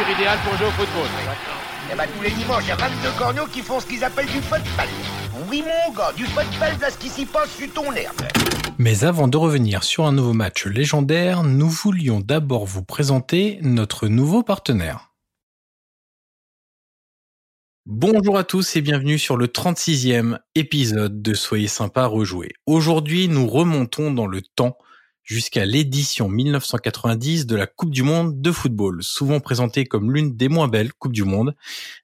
température idéale pour jouer au football. Eh ben, tous les dimanches, il y a 22 corneaux qui font ce qu'ils appellent du football. Oui, mon gars, du football, là, ce qui s'y passe sur ton herbe. Mais avant de revenir sur un nouveau match légendaire, nous voulions d'abord vous présenter notre nouveau partenaire. Bonjour à tous et bienvenue sur le 36e épisode de Soyez sympa rejouer. Aujourd'hui, nous remontons dans le temps jusqu'à l'édition 1990 de la Coupe du Monde de football, souvent présentée comme l'une des moins belles Coupes du Monde.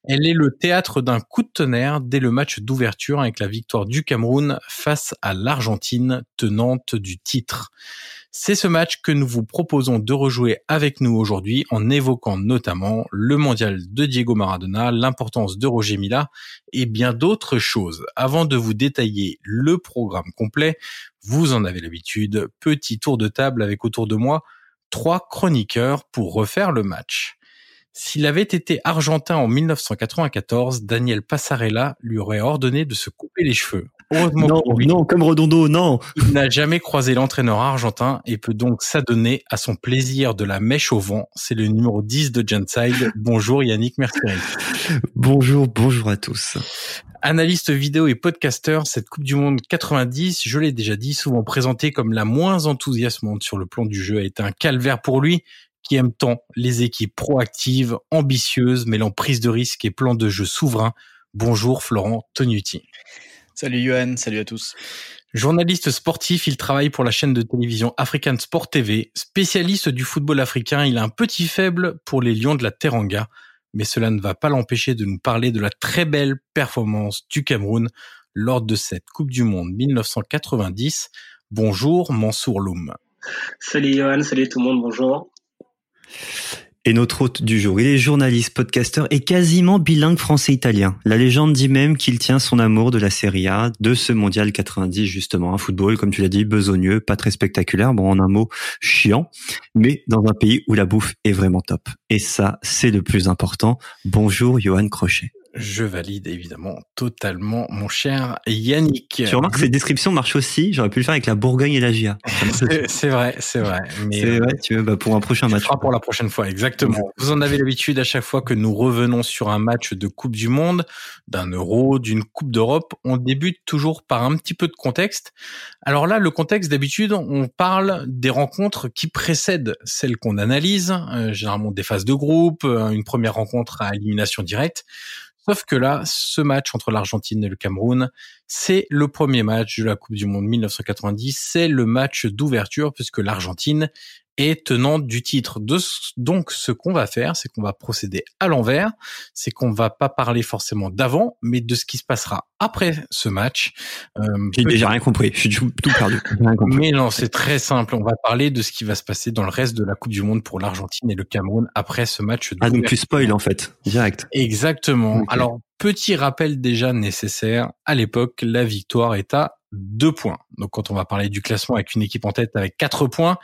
Elle est le théâtre d'un coup de tonnerre dès le match d'ouverture avec la victoire du Cameroun face à l'Argentine tenante du titre. C'est ce match que nous vous proposons de rejouer avec nous aujourd'hui en évoquant notamment le mondial de Diego Maradona, l'importance de Roger Mila et bien d'autres choses. Avant de vous détailler le programme complet, vous en avez l'habitude, petit tour de table avec autour de moi trois chroniqueurs pour refaire le match. S'il avait été argentin en 1994, Daniel Passarella lui aurait ordonné de se couper les cheveux. Heureusement non, non, comme Redondo, non. Il n'a jamais croisé l'entraîneur argentin et peut donc s'adonner à son plaisir de la mèche au vent. C'est le numéro 10 de Genside. Bonjour Yannick Mercier. Bonjour, bonjour à tous. Analyste vidéo et podcasteur, cette Coupe du Monde 90, je l'ai déjà dit, souvent présentée comme la moins enthousiasmante sur le plan du jeu, a été un calvaire pour lui qui aime tant les équipes proactives, ambitieuses, mêlant prise de risque et plan de jeu souverain. Bonjour Florent Tonuti. Salut Johan, salut à tous. Journaliste sportif, il travaille pour la chaîne de télévision African Sport TV. Spécialiste du football africain, il a un petit faible pour les Lions de la Teranga, mais cela ne va pas l'empêcher de nous parler de la très belle performance du Cameroun lors de cette Coupe du Monde 1990. Bonjour Mansour Loum. Salut Johan, salut tout le monde, bonjour. Et notre hôte du jour, il est journaliste, podcasteur et quasiment bilingue français-italien. La légende dit même qu'il tient son amour de la Serie A, de ce mondial 90 justement. Un football, comme tu l'as dit, besogneux, pas très spectaculaire, bon en un mot, chiant, mais dans un pays où la bouffe est vraiment top. Et ça, c'est le plus important. Bonjour Johan Crochet. Je valide évidemment totalement mon cher Yannick. Tu remarques que ces descriptions marchent aussi. J'aurais pu le faire avec la Bourgogne et la GIA. c'est vrai, c'est vrai. Mais c'est vrai, tu veux, bah pour un prochain match. Pour la prochaine fois, exactement. Vous en avez l'habitude à chaque fois que nous revenons sur un match de Coupe du Monde, d'un Euro, d'une Coupe d'Europe, on débute toujours par un petit peu de contexte. Alors là, le contexte d'habitude, on parle des rencontres qui précèdent celles qu'on analyse, euh, généralement des phases de groupe, euh, une première rencontre à élimination directe. Sauf que là, ce match entre l'Argentine et le Cameroun, c'est le premier match de la Coupe du Monde 1990. C'est le match d'ouverture puisque l'Argentine est tenante du titre. donc, ce qu'on va faire, c'est qu'on va procéder à l'envers. C'est qu'on va pas parler forcément d'avant, mais de ce qui se passera après ce match. Euh, J'ai déjà rien compris. Je suis tout, perdu. Mais non, c'est très simple. On va parler de ce qui va se passer dans le reste de la Coupe du Monde pour l'Argentine et le Cameroun après ce match. Ah, donc tu spoil en fait, direct. Exactement. Alors, petit rappel déjà nécessaire. À l'époque, la victoire est à deux points. Donc quand on va parler du classement avec une équipe en tête avec quatre points,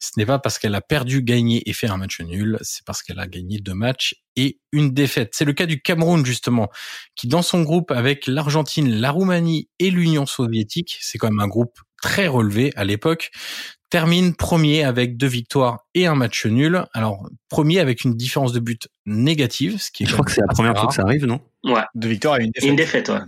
ce n'est pas parce qu'elle a perdu, gagné et fait un match nul, c'est parce qu'elle a gagné deux matchs et une défaite. C'est le cas du Cameroun justement, qui dans son groupe avec l'Argentine, la Roumanie et l'Union soviétique, c'est quand même un groupe très relevé à l'époque, termine premier avec deux victoires et un match nul. Alors premier avec une différence de but négative, ce qui est je crois que c'est la première fois que ça arrive, non? Ouais. Deux victoires et une défaite. Et une défaite, ouais.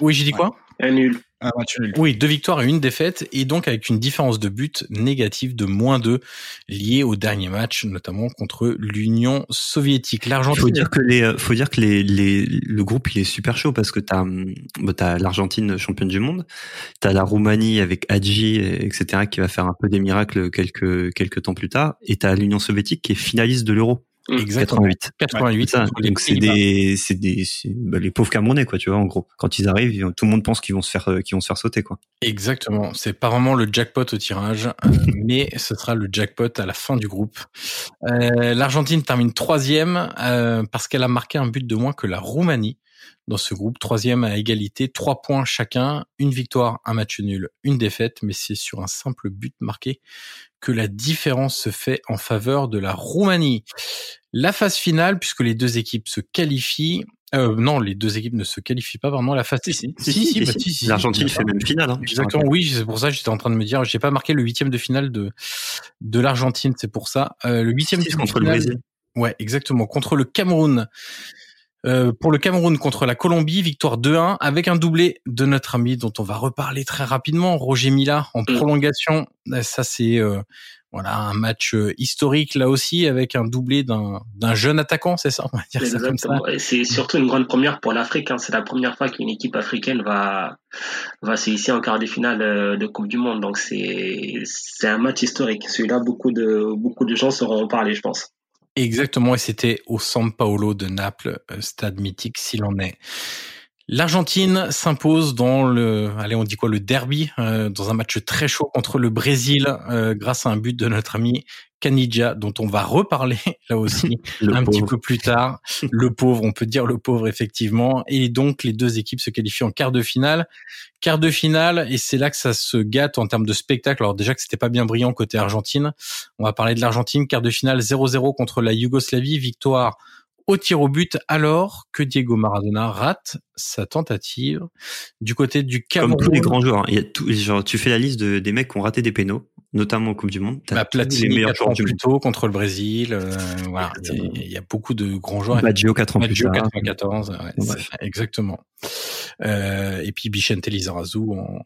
Oui, j'ai dit quoi? Un nul. Un match nul. Oui, deux victoires et une défaite, et donc avec une différence de but négative de moins 2 liée au dernier match, notamment contre l'Union soviétique. L'Argentine. Faut dire que les, faut dire que les, les, le groupe il est super chaud parce que t'as, bah, t'as l'Argentine championne du monde, t'as la Roumanie avec Hadji, etc. qui va faire un peu des miracles quelques quelques temps plus tard, et t'as l'Union soviétique qui est finaliste de l'Euro. Mmh. Exactement. 88. 88. Donc c'est des, c'est des, bah, les pauvres Camerounais quoi, tu vois, en gros. Quand ils arrivent, tout le monde pense qu'ils vont se faire, euh, qu'ils vont se faire sauter quoi. Exactement. C'est pas vraiment le jackpot au tirage, euh, mais ce sera le jackpot à la fin du groupe. Euh, L'Argentine termine troisième euh, parce qu'elle a marqué un but de moins que la Roumanie dans ce groupe. Troisième à égalité, trois points chacun, une victoire, un match nul, une défaite, mais c'est sur un simple but marqué que la différence se fait en faveur de la Roumanie. La phase finale, puisque les deux équipes se qualifient, Euh, non, les deux équipes ne se qualifient pas vraiment la phase. Si, si, si, si, bah, si. si, si, L'Argentine fait même finale. Hein, Exactement, oui, c'est pour ça que j'étais en train de me dire, j'ai pas marqué le huitième de finale de de l'Argentine, c'est pour ça. Euh, le huitième de contre le Brésil. Ouais, exactement. Contre le Cameroun. Euh, pour le Cameroun contre la Colombie, victoire 2-1 avec un doublé de notre ami dont on va reparler très rapidement, Roger Mila en prolongation. Euh, Ça c'est euh, voilà un match euh, historique là aussi avec un doublé d'un jeune attaquant, c'est ça on va dire ça comme ça. C'est surtout une grande première pour l'Afrique. hein. C'est la première fois qu'une équipe africaine va va se hisser en quart de finale de Coupe du Monde. Donc c'est c'est un match historique. Celui-là, beaucoup de beaucoup de gens sauront en parler, je pense. Exactement, et c'était au San Paolo de Naples, euh, stade mythique s'il en est. L'Argentine s'impose dans le, allez, on dit quoi, le derby, euh, dans un match très chaud contre le Brésil, euh, grâce à un but de notre ami Canidja, dont on va reparler là aussi un pauvre. petit peu plus tard. Le pauvre, on peut dire le pauvre effectivement. Et donc les deux équipes se qualifient en quart de finale. Quart de finale, et c'est là que ça se gâte en termes de spectacle. Alors déjà que c'était pas bien brillant côté Argentine. On va parler de l'Argentine. Quart de finale 0-0 contre la Yougoslavie. Victoire au tir au but alors que Diego Maradona rate sa tentative du côté du Comme Cameroun. tous les grands joueurs. hein. Il y a tout, genre, tu fais la liste de, des mecs qui ont raté des pénaux, notamment en Coupe du Monde. Bah, les Platini meilleurs quatre joueurs ans du plus tôt contre le Brésil. euh, voilà, il y a beaucoup de grands joueurs. Baggio, 4 ans plus Maggio, tard. 94, ouais, exactement. Euh, et puis Bichente Lizarazu en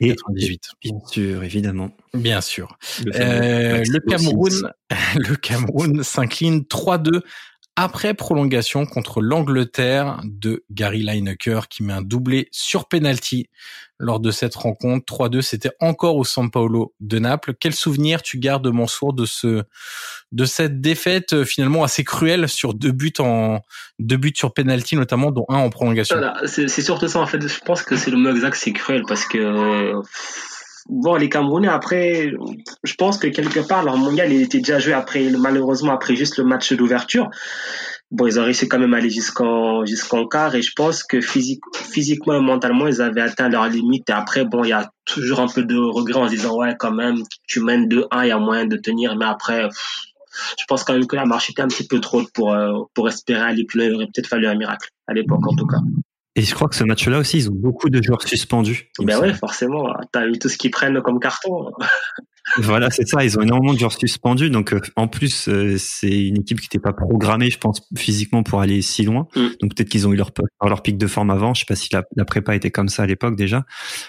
Et 98. bien sûr, évidemment. Bien sûr. Le, Euh, le. Cameroun, le Cameroun s'incline 3-2 après prolongation contre l'Angleterre de Gary Lineker qui met un doublé sur penalty lors de cette rencontre. 3-2, c'était encore au San Paolo de Naples. Quel souvenir tu gardes, Mansour, de ce, de cette défaite euh, finalement assez cruelle sur deux buts en, deux buts sur penalty notamment, dont un en prolongation? Voilà, c'est surtout ça en fait. Je pense que c'est le mot exact, c'est cruel parce que euh, bon les Camerounais après, je pense que quelque part leur mondial il était déjà joué après malheureusement après juste le match d'ouverture. Bon, ils ont réussi quand même à aller jusqu'en jusqu'en quart et je pense que physique, physiquement et mentalement ils avaient atteint leur limite. Et après bon, il y a toujours un peu de regret en disant ouais quand même tu mènes 2-1, il y a moyen de tenir, mais après. je pense quand même que la marche était un petit peu trop pour, euh, pour espérer aller plus loin. Il aurait peut-être fallu un miracle, à l'époque en tout cas. Et je crois que ce match-là aussi, ils ont beaucoup de joueurs suspendus. Ben ouais, forcément. T'as eu tout ce qu'ils prennent comme carton. Voilà, c'est ça. Ils ont énormément de joueurs suspendus. Donc, euh, en plus, euh, c'est une équipe qui n'était pas programmée, je pense, physiquement pour aller si loin. Mm. Donc, peut-être qu'ils ont eu leur, leur pic de forme avant. Je sais pas si la, la prépa était comme ça à l'époque déjà.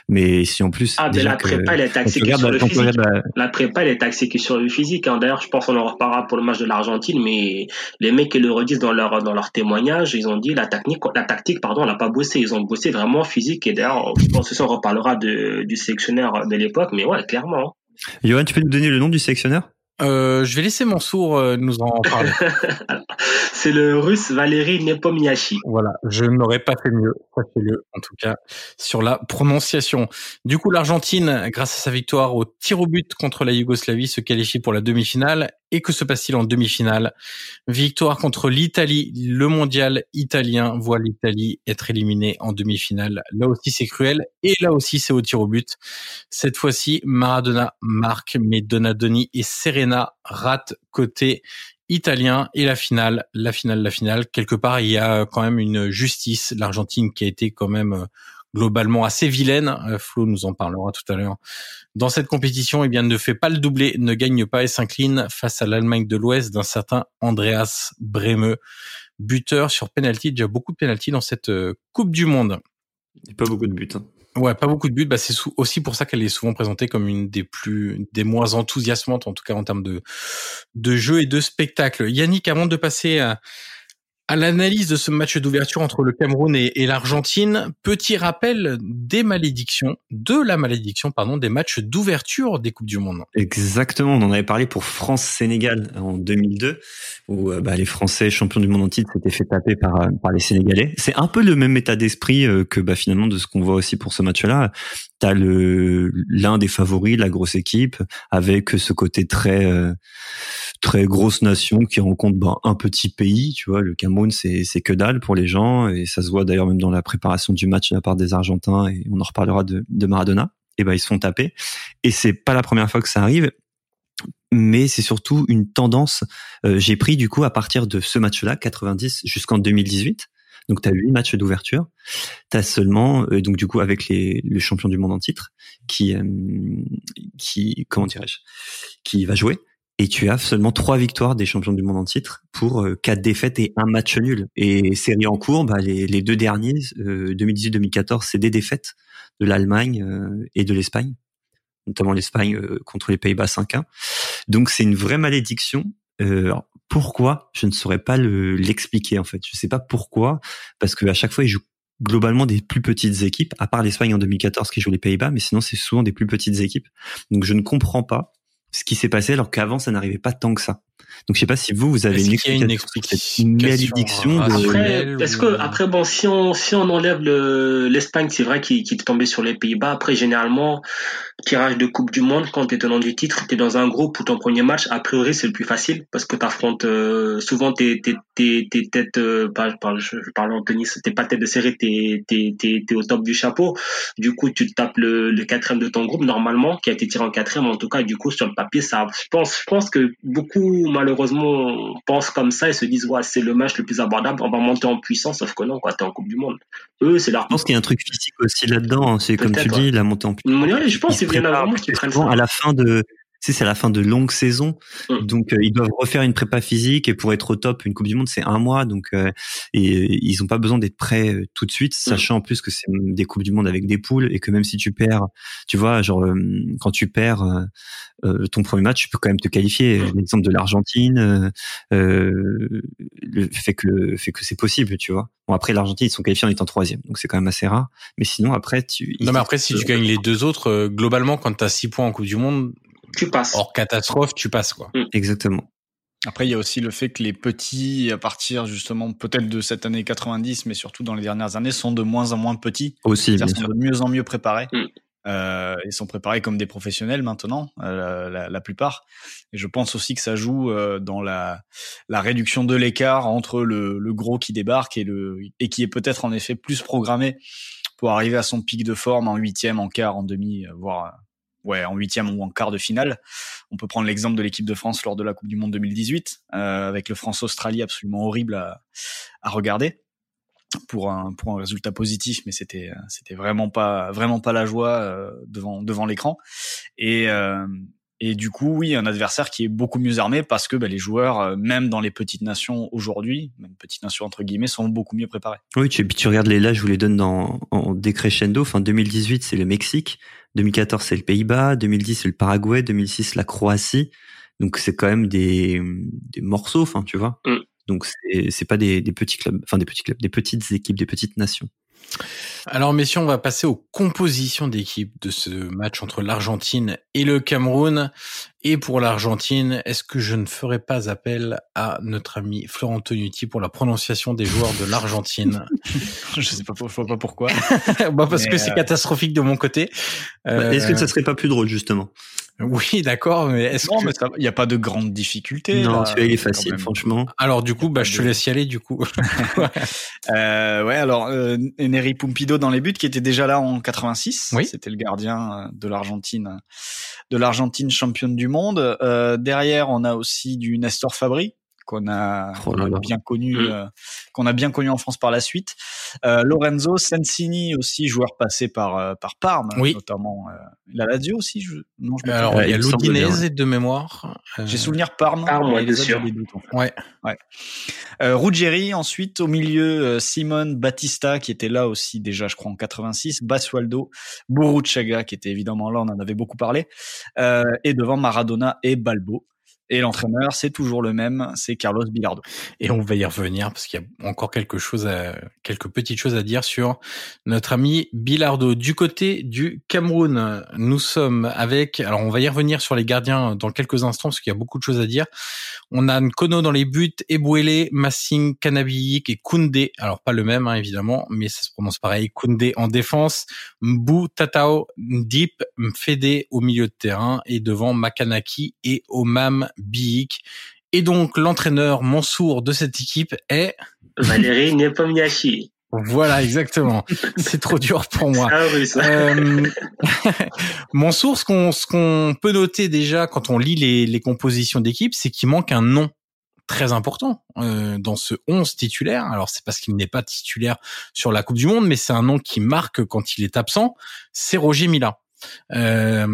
Mais si en plus, Ah, déjà la prépa, elle est axée que sur la- le physique. la- La prépa, elle est axée que sur le physique. hein. D'ailleurs, je pense qu'on en reparlera pour le match de l'Argentine, mais les mecs qui le redisent dans leur, dans leur témoignage, ils ont dit la technique, la tactique, pardon, on n'a pas bossé. Ils ont bossé vraiment physique. Et d'ailleurs, je pense que ça, on reparlera de, du sélectionneur de l'époque, mais ouais, clairement. Johan, tu peux nous donner le nom du sélectionneur? Euh, je vais laisser Mansour euh, nous en parler. C'est le russe Valéry Nepomniachtchi. Voilà, je n'aurais pas fait mieux, sachez-le, en tout cas, sur la prononciation. Du coup, l'Argentine, grâce à sa victoire au tir au but contre la Yougoslavie, se qualifie pour la demi-finale. Et que se passe-t-il en demi-finale? Victoire contre l'Italie. Le mondial italien voit l'Italie être éliminée en demi-finale. Là aussi, c'est cruel. Et là aussi, c'est au tir au but. Cette fois-ci, Maradona marque, mais Donadoni et Serena ratent côté italien et la finale, la finale, la finale. Quelque part, il y a quand même une justice. L'Argentine qui a été quand même euh, globalement assez vilaine. Euh, Flo nous en parlera tout à l'heure. Dans cette compétition, eh bien, ne fait pas le doublé, ne gagne pas et s'incline face à l'Allemagne de l'Ouest d'un certain Andreas Bremeux, buteur sur penalty. Déjà beaucoup de penalty dans cette euh, Coupe du Monde. Pas beaucoup de buts. hein. Ouais, pas beaucoup de buts. Bah, c'est aussi pour ça qu'elle est souvent présentée comme une des plus, des moins enthousiasmantes, en tout cas en termes de, de jeu et de spectacle. Yannick, avant de passer à, à l'analyse de ce match d'ouverture entre le Cameroun et, l'Argentine, petit rappel des malédictions, de la malédiction, pardon, des matchs d'ouverture des Coupes du Monde. Exactement, on en avait parlé pour France-Sénégal en 2002, où euh, bah, les Français champions du monde en titre s'étaient fait taper par, euh, les Sénégalais. C'est un peu le même état d'esprit euh, que bah, finalement de ce qu'on voit aussi pour ce match-là. T'as l'un des favoris, la grosse équipe, avec ce côté très euh, très grosse nation qui rencontre bah, un petit pays. Tu vois, le Cameroun, c'est c'est que dalle pour les gens, et ça se voit d'ailleurs même dans la préparation du match de la part des Argentins, et on en reparlera de, de Maradona. Et ben ils se font taper, et c'est pas la première fois que ça arrive mais c'est surtout une tendance. Euh, J'ai pris du coup à partir de ce match-là, 90 jusqu'en 2018, Donc tu as huit matchs d'ouverture. Tu as seulement euh, donc du coup avec les le champion du monde en titre qui euh, qui comment dirais-je qui va jouer et tu as seulement trois victoires des champions du monde en titre pour euh, quatre défaites et un match nul. Et série en cours, bah, les, les deux derniers, euh, 2018-2014, c'est des défaites de l'Allemagne euh, et de l'Espagne, notamment l'Espagne euh, contre les Pays-Bas 5-1. Donc c'est une vraie malédiction. Euh, pourquoi Je ne saurais pas le- l'expliquer en fait. Je sais pas pourquoi, parce que à chaque fois ils jouent globalement des plus petites équipes, à part l'Espagne en 2014 qui joue les Pays-Bas, mais sinon c'est souvent des plus petites équipes. Donc je ne comprends pas ce qui s'est passé alors qu'avant ça n'arrivait pas tant que ça. Donc je sais pas si vous vous avez Est-ce une qu'il y a une explication explication malédiction de Après, est-ce que après bon, si on si on enlève le l'Espagne, c'est vrai qu'il est tombé sur les Pays-Bas. Après, généralement, tirage de Coupe du Monde, quand t'es tenant du titre, t'es dans un groupe où ton premier match, a priori, c'est le plus facile parce que t'affrontes euh, souvent tes tes tes tes têtes, euh, je, je parle en tennis, t'es pas tête de série, t'es t'es t'es t'es au top du chapeau. Du coup, tu te tapes le le quatrième de ton groupe normalement, qui a été tiré en quatrième. En tout cas, du coup, sur le papier, ça, je pense je pense que beaucoup malheureusement pensent comme ça et se disent ouais c'est le match le plus abordable, on va monter en puissance, sauf que non quoi, t'es en Coupe du Monde. Eux, c'est leur Je pense qu'il y a un truc physique aussi là-dedans. hein. C'est comme tu Peut-être, dis, la montée en puissance. Ouais, je pense Ils se qu'il y en a préparent, vraiment parce qui que prennent ça. à la fin de, sais, c'est la fin de longues saisons. Mm. Donc, euh, ils doivent refaire une prépa physique et pour être au top, une Coupe du Monde, c'est un mois. Donc, euh, et ils ont pas besoin d'être prêts euh, tout de suite, sachant en plus que c'est des Coupes du Monde avec des poules et que même si tu perds, tu vois, genre, euh, quand tu perds euh, euh, ton premier match, tu peux quand même te qualifier. L'exemple de l'Argentine, euh, euh, le fait que, fait que c'est possible, tu vois. Bon, après, l'Argentine, ils sont qualifiés en étant troisième. Donc, c'est quand même assez rare. Mais sinon, après, tu, Non, mais après, si tu gagnes les deux autres, euh, globalement, quand tu as 6 points en Coupe du Monde, Tu passes. hors catastrophe, tu passes, quoi. Exactement. Après, il y a aussi le fait que les petits, à partir justement peut-être de cette année 90, mais surtout dans les dernières années, sont de moins en moins petits. Aussi, bien sûr. sont de mieux en mieux préparés. Mm. Euh, ils sont préparés comme des professionnels maintenant, euh, la, la plupart. Et je pense aussi que ça joue euh, dans la, la réduction de l'écart entre le, le gros qui débarque et le et qui est peut-être en effet plus programmé pour arriver à son pic de forme en huitième, en quart, en demi, euh, voire ouais en huitième ou en quart de finale. On peut prendre l'exemple de l'équipe de France lors de la Coupe du Monde 2018 euh, avec le France-Australie absolument horrible à, à regarder pour un pour un résultat positif mais c'était euh, c'était vraiment pas vraiment pas la joie euh, devant devant l'écran et euh, et du coup oui un adversaire qui est beaucoup mieux armé parce que bah, les joueurs euh, même dans les petites nations aujourd'hui même petites nations entre guillemets sont beaucoup mieux préparés Oui, tu, regardes les là, je vous les donne dans, en décrescendo. Enfin, 2018, c'est le Mexique. 2014, c'est le Pays-Bas. 2010, c'est le Paraguay. 2006, la Croatie. Donc, c'est quand même des, des morceaux, enfin, tu vois. Mm. Donc, c'est, c'est pas des, des petits clubs, enfin, des petits clubs, des petites équipes, des petites nations. Alors, messieurs, on va passer aux compositions d'équipe de ce match entre l'Argentine et le Cameroun. Et pour l'Argentine, est-ce que je ne ferai pas appel à notre ami Florent Tonuti pour la prononciation des joueurs de l'Argentine? Je sais pas je vois pas pourquoi bah Parce Mais, que c'est euh, catastrophique de mon côté. Bah, Est-ce que Euh, ça serait pas plus drôle, justement? Oui, d'accord, mais est-ce non que... mais il n'y a pas de grande difficulté Non, là, celui-là, il est facile, franchement. Alors, du coup, bah, je te laisse y aller, du coup. Euh, ouais, alors euh, Neri Pumpido dans les buts, qui était déjà là en 86. Oui. C'était le gardien euh, de l'Argentine, de l'Argentine championne du monde. Euh, derrière, on a aussi du Nestor Fabri qu'on a, Oh là là. bien connu, qu'on a bien connu en France par la suite. Euh, Lorenzo Sensini aussi, joueur passé par euh, par Parme, Oui. notamment. Euh, la Lazio aussi. Je, non, je Alors, il y a l'Udinese de mémoire. Euh, j'ai souvenir Parme. Parme, mais ouais, les bien autres, sûr. j'ai des doutes, en fait. Ouais. Euh, Ruggeri, ensuite au milieu euh, Simon Battista qui était là aussi déjà je crois en 86, Basualdo, Burruchaga qui était évidemment là, on en avait beaucoup parlé, euh, et devant Maradona et Balbo. Et l'entraîneur, c'est toujours le même, c'est Carlos Bilardo. Et on va y revenir parce qu'il y a encore quelque chose à, quelques petites choses à dire sur notre ami Bilardo. Du côté du Cameroun, nous sommes avec, alors on va y revenir sur les gardiens dans quelques instants parce qu'il y a beaucoup de choses à dire. On a Nkono dans les buts, Ebouele, Massing, Kanabiyik et Koundé. Alors pas le même, hein, évidemment, mais ça se prononce pareil. Koundé en défense, Mbou, Tatao, Ndip, Mfede au milieu de terrain et devant Makanaki et Omam Biik. Et donc l'entraîneur Mansour de cette équipe est Valérie Nepomniachtchi. voilà exactement. C'est trop dur pour moi. Ah oui, ça. Euh, Mansour, ce qu'on ce qu'on peut noter déjà quand on lit les, les compositions d'équipe, c'est qu'il manque un nom très important euh, dans ce 11 titulaire. Alors c'est parce qu'il n'est pas titulaire sur la Coupe du Monde, mais c'est un nom qui marque quand il est absent. C'est Roger Mila. Euh,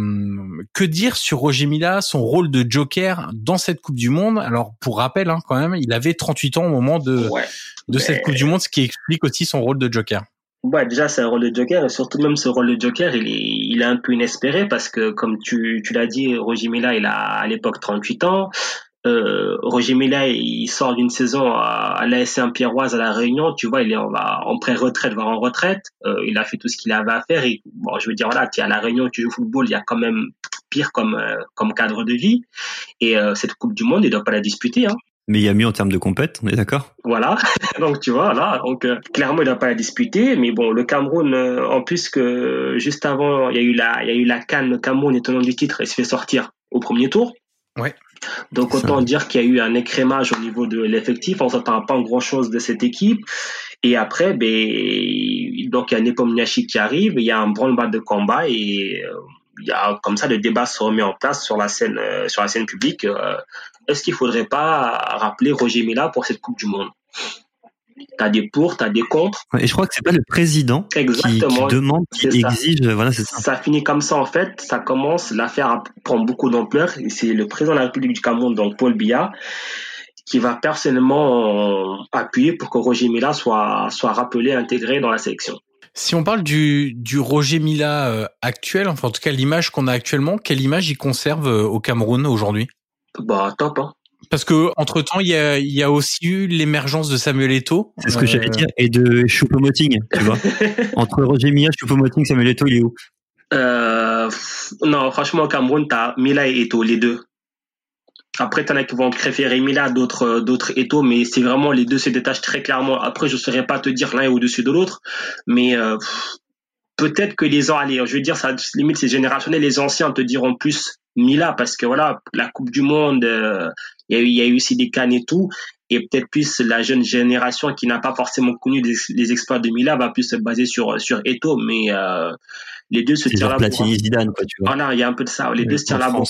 que dire sur Roger Mila, son rôle de joker dans cette Coupe du Monde? Alors pour rappel, hein, quand même, il avait 38 ans au moment de de cette Coupe du Monde, ce qui explique aussi son rôle de joker. Ouais, déjà, c'est un rôle de joker, et surtout même ce rôle de joker, il est, il est un peu inespéré parce que, comme tu, tu l'as dit, Roger Mila, il a à l'époque 38 ans. Euh, Roger Mila, il sort d'une saison à, à l'AS Saint-Pierroise à La Réunion, tu vois, il est en, en pré-retraite, voire en retraite. Euh, il a fait tout ce qu'il avait à faire. Et, bon, je veux dire, voilà, tu es à La Réunion, tu joues au football, il y a quand même pire comme, euh, comme cadre de vie. Et euh, cette Coupe du Monde, il doit pas la disputer. Hein mais il y a mieux en termes de compète, on est d'accord? Voilà, donc tu vois, là, donc euh, clairement il n'a pas à disputer, mais bon, le Cameroun, euh, en plus que juste avant, il y a eu la, il y a eu la Cannes, le Cameroun étonnant du titre, il se fait sortir au premier tour. Ouais. Donc autant dire qu'il y a eu un écrémage au niveau de l'effectif, on s'attend pas grand chose de cette équipe. Et après, ben, donc il y a qui arrive, il y a un branle-bas de combat et euh, il y a comme ça le débat se remet en place sur la scène sur la scène publique. Est-ce qu'il faudrait pas rappeler Roger Mila pour cette Coupe du Monde? T'as des pour, t'as des contre. Et je crois que c'est pas le président qui, demande, qui exige. Voilà, c'est ça. Ça finit comme ça en fait. Ça commence, l'affaire prend beaucoup d'ampleur. C'est le président de la République du Cameroun, donc Paul Biya, qui va personnellement appuyer pour que Roger Mila soit soit rappelé, intégré dans la sélection. Si on parle du, du Roger Mila euh, actuel, enfin en tout cas l'image qu'on a actuellement, quelle image il conserve euh, au Cameroun aujourd'hui? Bah, top, hein. Parce que entre temps, il y a, y a aussi eu l'émergence de Samuel Eto'o. C'est ce que j'allais euh, dire, et de Choupo-Moting, tu vois. entre Roger Mila, Choupo-Moting, Samuel Eto'o, il est où? Euh, Non, franchement, au Cameroun, t'as Mila et Eto'o, les deux. Après, t'en as qui vont préférer Mila, d'autres, d'autres Eto'o, mais c'est vraiment les deux se détachent très clairement. Après, je ne saurais pas te dire l'un est au-dessus de l'autre, mais euh, peut-être que les ans, allez, je veux dire, ça limite c'est générationnel, les anciens te diront plus Mila parce que voilà, la Coupe du Monde, euh, il y, a eu, y a eu aussi des cannes et tout, et peut-être plus la jeune génération qui n'a pas forcément connu les, exploits de Mila va plus se baser sur sur Eto, mais euh, les deux se tirent la bourre. Zidane, quoi, tu vois. Voilà, il y a un peu de ça. Les deux se tirent la bourre.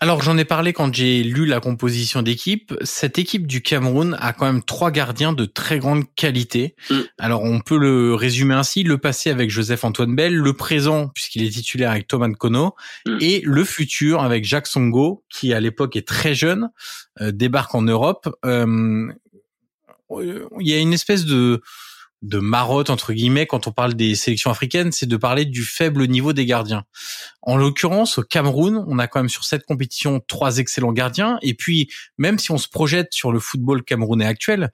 Alors j'en ai parlé quand j'ai lu la composition d'équipe. Cette équipe du Cameroun a quand même trois gardiens de très grande qualité. Mm. Alors on peut le résumer ainsi le passé avec Joseph Antoine Bell, le présent puisqu'il est titulaire avec Thomas Kono, mm. et le futur avec Jacques Songo qui à l'époque est très jeune, euh, débarque en Europe. Euh, il y a une espèce de de marotte entre guillemets quand on parle des sélections africaines, c'est de parler du faible niveau des gardiens. En l'occurrence, au Cameroun, on a quand même sur cette compétition trois excellents gardiens. Et puis, même si on se projette sur le football camerounais actuel,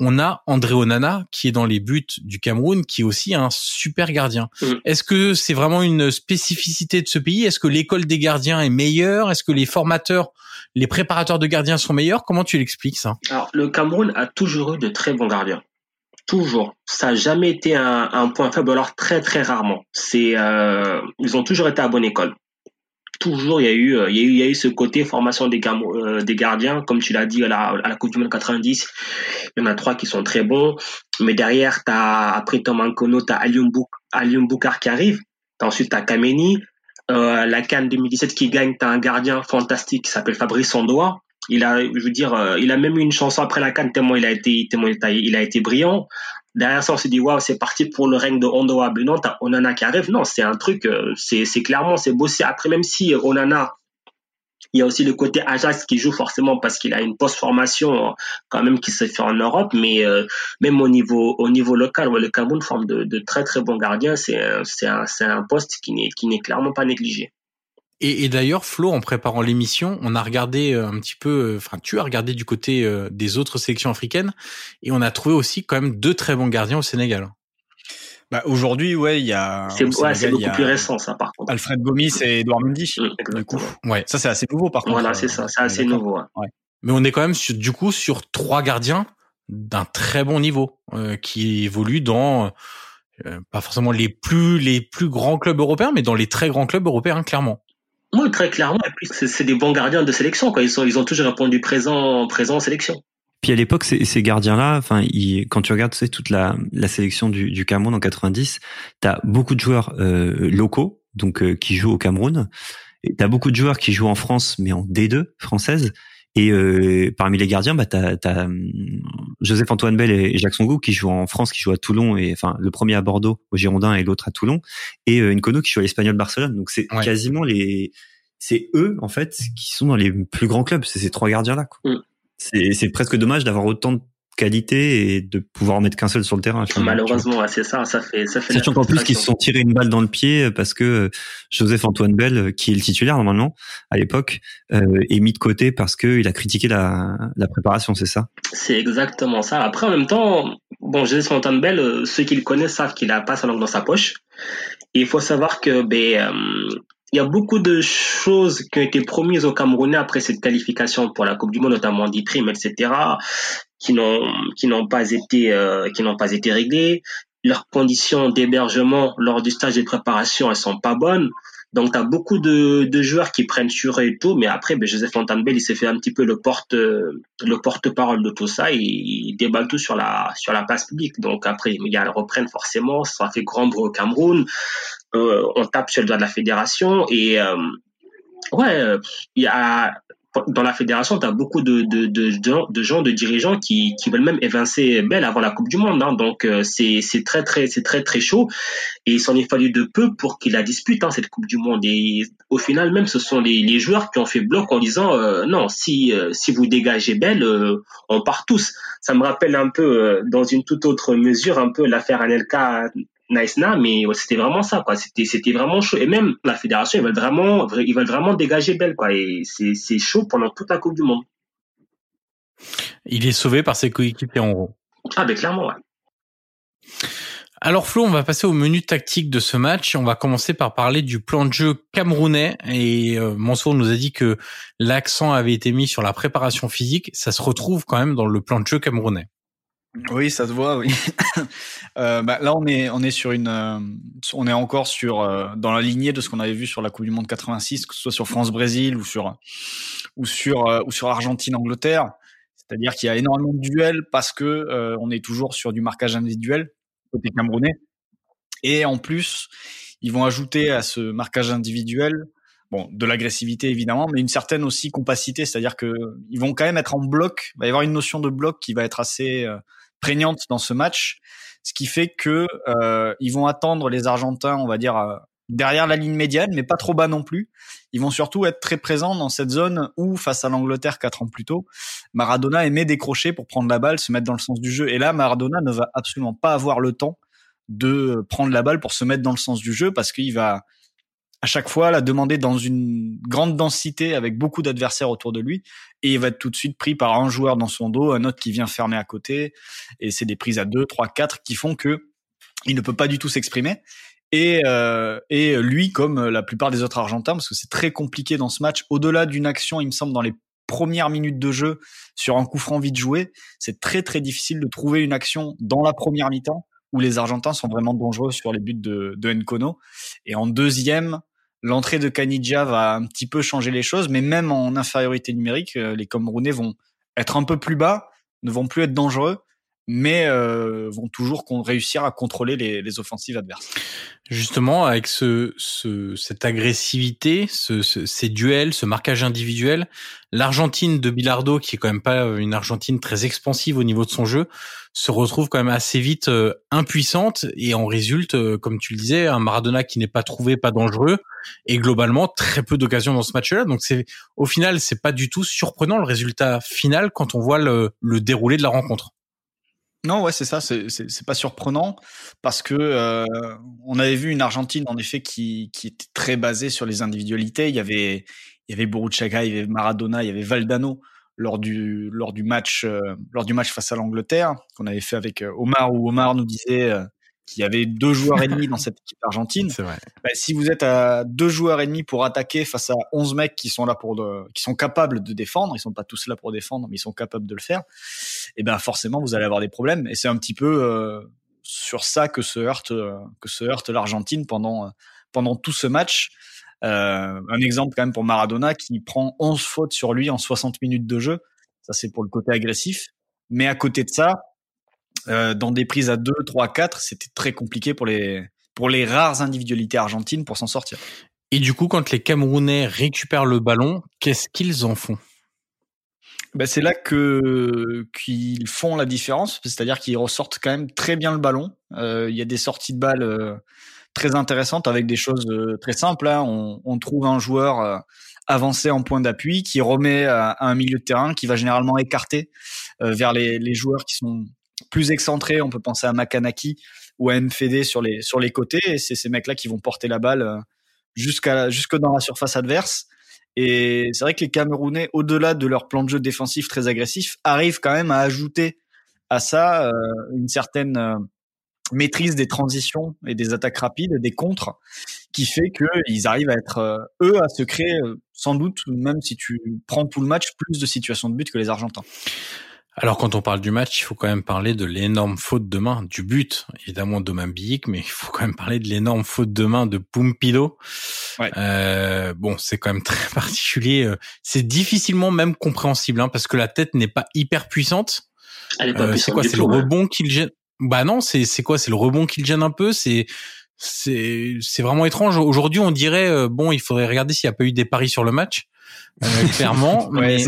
on a André Onana qui est dans les buts du Cameroun, qui est aussi un super gardien. Mm. Est-ce que c'est vraiment une spécificité de ce pays? Est-ce que l'école des gardiens est meilleure? Est-ce que les formateurs, les préparateurs de gardiens sont meilleurs? Comment tu l'expliques ça? Alors, le Cameroun a toujours eu de très bons gardiens. Toujours. Ça n'a jamais été un, point faible, alors très très rarement. C'est, euh, ils ont toujours été à bonne école. Toujours, il y a eu, il y a eu, il y a eu ce côté formation des, euh, des gardiens, comme tu l'as dit à la, Coupe du Monde 90. Il y en a trois qui sont très bons, mais derrière, t'as après Tom Ankono, t'as Alium, Boukar qui arrive. As ensuite, t'as Kameni. Euh, la Cannes 2017 qui gagne, t'as un gardien fantastique qui s'appelle Fabrice Sondoa il a, je veux dire, euh, il a même eu une chanson après la canne tellement il a été, tellement il a été brillant. Derrière ça, on s'est dit waouh, c'est parti pour le règne de Ondoa. Mais non, t'as Onana qui arrive. Non, c'est un truc, euh, c'est, c'est clairement, c'est bossé. Après, même si Onana, il y a aussi le côté Ajax qui joue forcément parce qu'il a une post-formation euh, quand même qui se fait en Europe, mais même au niveau au niveau local, le Cameroun forme de, de très très bons gardiens. C'est c'est un, c'est un poste qui n'est qui n'est clairement pas négligé. Et, et d'ailleurs, Flo, en préparant l'émission, on a regardé euh, un petit peu, euh, enfin, tu as regardé du côté euh, des autres sélections africaines, et on a trouvé aussi quand même deux très bons gardiens au Sénégal. Bah, aujourd'hui, ouais, il y a. C'est ouais, beaucoup plus récent, ça, par contre. Alfred Gomis et Edouard Mendy, mmh, du coup. Ouais, ça, c'est assez nouveau, par contre. Voilà, c'est ça, c'est assez nouveau. Ouais. Mais on est quand même, sur, du coup, sur trois gardiens d'un très bon niveau, euh, qui évoluent dans, euh, pas forcément les plus, les plus grands clubs européens, mais dans les très grands clubs européens, clairement. Oui, très clairement. Et puis, c'est des bons gardiens de sélection. Quoi. Ils, sont, ils ont toujours répondu présent, présent en sélection. Puis à l'époque, ces, gardiens-là, enfin, quand tu regardes tu toute la, sélection du, Cameroun en 90, tu as beaucoup de joueurs euh, locaux, donc euh, qui jouent au Cameroun. Tu as beaucoup de joueurs qui jouent en France, mais en D2 française. Et euh, parmi les gardiens, bah t'as as Joseph Antoine Bell et Jacques Songou qui jouent en France, qui jouent à Toulon et enfin le premier à Bordeaux au Girondin et l'autre à Toulon, et euh, Nkono qui joue à l'Espagnol Barcelone. Donc c'est quasiment les c'est eux en fait qui sont dans les plus grands clubs. C'est ces trois gardiens là. Mm. C'est presque dommage d'avoir autant de qualité et de pouvoir en mettre qu'un seul sur le terrain. Malheureusement, c'est ça, ça fait, ça fait. Sachant qu'en plus qu'ils se sont tirés une balle dans le pied parce que Joseph Antoine Bell, qui est le titulaire normalement à l'époque, euh, est mis de côté parce que il a critiqué la, la préparation, c'est ça? C'est exactement ça. Après, en même temps, bon, Joseph Antoine Bell, euh, ceux qui le connaissent savent qu'il a pas sa langue dans sa poche. Et il faut savoir que, ben, euh, il y a beaucoup de choses qui ont été promises aux Camerounais après cette qualification pour la Coupe du Monde, notamment des primes, etc qui n'ont pas été euh, qui n'ont pas été réglées. Leurs conditions d'hébergement lors du stage de préparation, elles sont pas bonnes. Donc, tu as beaucoup de, joueurs qui prennent sur eux et tout, mais après, ben, Joseph Fontainebleau, il s'est fait un petit peu le porte le porte-parole de tout ça. Et il déballe tout sur la sur la place publique. Donc après, ils reprennent forcément. Ça fait grand bruit au Cameroun. Euh, on tape sur le doigt de la fédération et euh, ouais, il y a dans la fédération, tu as beaucoup de, de, de, de, gens, de dirigeants qui, qui veulent même évincer Bell avant la Coupe du Monde. Hein. Donc euh, c'est très très c'est très très chaud et il s'en est fallu de peu pour qu'il la dispute hein, cette Coupe du Monde. Et au final même, ce sont les, les joueurs qui ont fait bloc en disant euh, non, si euh, si vous dégagez Bell, on part tous. Ça me rappelle un peu dans une toute autre mesure un peu l'affaire Anelka Nice Na, mais c'était vraiment ça, quoi. C'était, c'était vraiment chaud. Et même la fédération, ils veulent vraiment, ils veulent vraiment dégager Bell, quoi. Et c'est, c'est chaud pendant toute la Coupe du Monde. Il est sauvé par ses coéquipiers en gros. Ah, ben clairement, ouais. Alors Flo, on va passer au menu tactique de ce match. On va commencer par parler du plan de jeu camerounais. Et euh, Mansour nous a dit que l'accent avait été mis sur la préparation physique. Ça se retrouve quand même dans le plan de jeu camerounais. Oui, ça se voit, oui. euh, bah, là, on est, on est sur une, euh, on est encore sur euh, dans la lignée de ce qu'on avait vu sur la Coupe du Monde 86, que ce soit sur France-Brésil ou sur ou sur ou sur Argentine-Angleterre. C'est-à-dire qu'il y a énormément de duels parce que on est toujours sur du marquage individuel côté camerounais. Et en plus, ils vont ajouter à ce marquage individuel bon, de l'agressivité évidemment, mais une certaine aussi compacité, c'est-à-dire que ils vont quand même être en bloc. Il va y avoir une notion de bloc qui va être assez prégnante dans ce match, ce qui fait que euh, ils vont attendre les Argentins, on va dire euh, derrière la ligne médiane, mais pas trop bas non plus. Ils vont surtout être très présents dans cette zone où, face à l'Angleterre quatre ans plus tôt, Maradona aimait décrocher pour prendre la balle, se mettre dans le sens du jeu. Et là, Maradona ne va absolument pas avoir le temps de prendre la balle pour se mettre dans le sens du jeu parce qu'il va à chaque fois la demander dans une grande densité avec beaucoup d'adversaires autour de lui et il va être tout de suite pris par un joueur dans son dos, un autre qui vient fermer à côté et c'est des prises à deux, trois, quatre qui font que il ne peut pas du tout s'exprimer. Et, euh, et lui, comme la plupart des autres Argentins, parce que c'est très compliqué dans ce match, au-delà d'une action, il me semble, dans les premières minutes de jeu, sur un coup franc vite joué, c'est très très difficile de trouver une action dans la première mi-temps où les Argentins sont vraiment dangereux sur les buts de, de Nkono. Et en deuxième, L'entrée de Canidja va un petit peu changer les choses, mais même en infériorité numérique, euh, les Camerounais vont être un peu plus bas, ne vont plus être dangereux, mais euh, vont toujours réussir à contrôler les, les, offensives adverses. Justement, avec ce, ce cette agressivité, ce, ces duels, ce marquage individuel, l'Argentine de Bilardo, qui est quand même pas une Argentine très expansive au niveau de son jeu, se retrouve quand même assez vite euh, impuissante et en résulte, euh, comme tu le disais, un Maradona qui n'est pas trouvé, pas dangereux, et globalement très peu d'occasions dans ce match-là. Donc c'est au final, c'est pas du tout surprenant le résultat final quand on voit le, le déroulé de la rencontre. Non, ouais, c'est ça. C'est pas surprenant parce que euh, on avait vu une Argentine en effet qui, qui était très basée sur les individualités. Il y avait il y avait Boruchaga, il y avait Maradona, il y avait Valdano lors du lors du match euh, lors du match face à l'Angleterre qu'on avait fait avec euh, Omar où Omar nous disait qu'il y avait deux joueurs ennemis dans cette équipe argentine. Vrai. Bah, si vous êtes à deux joueurs ennemis pour attaquer face à 11 mecs qui sont là pour qui sont capables de défendre, ils sont pas tous là pour défendre, mais ils sont capables de le faire. Et eh ben forcément vous allez avoir des problèmes. Et c'est un petit peu euh, sur ça que se heurte euh, que se heurte l'Argentine pendant pendant tout ce match. Euh, un exemple quand même pour Maradona qui prend 11 fautes sur lui en 60 minutes de jeu. Ça c'est pour le côté agressif. Mais à côté de ça, euh, dans des prises à 2, 3, 4, c'était très compliqué pour les, pour les rares individualités argentines pour s'en sortir. Et du coup, quand les Camerounais récupèrent le ballon, qu'est-ce qu'ils en font? Bah, c'est là que qu'ils font la différence, c'est-à-dire qu'ils ressortent quand même très bien le ballon. Euh, il y a des sorties de balles euh, très intéressantes avec des choses euh, très simples. Hein. On, on, trouve un joueur avancé en point d'appui qui remet à, un milieu de terrain qui va généralement écarter vers les, les, joueurs qui sont plus excentrés. On peut penser à Makanaki ou à MFD sur les sur les côtés. Et c'est ces mecs-là qui vont porter la balle jusqu'à jusque dans la surface adverse. Et c'est vrai que les Camerounais, au-delà de leur plan de jeu défensif très agressif, arrivent quand même à ajouter à ça euh, une certaine euh, maîtrise des transitions et des attaques rapides, des contres, qui fait qu'ils arrivent à être euh, eux à se créer sans doute, même si tu prends tout le match, plus de situations de but que les Argentins. Alors quand on parle du match, il faut quand même parler de l'énorme faute de main, du but, évidemment de Mambiik, mais il faut quand même parler de l'énorme faute de main de Pumpido. Ouais. Euh, bon, c'est quand même très particulier. Euh, c'est difficilement même compréhensible, hein, parce que la tête n'est pas hyper puissante. Elle est pas euh, C'est quoi C'est le rebond qui le gêne Bah non, c'est c'est quoi C'est le rebond qui le gêne un peu. C'est c'est c'est vraiment étrange. Aujourd'hui, on dirait euh, bon, il faudrait regarder s'il n'y a pas eu des paris sur le match. Euh, clairement, mais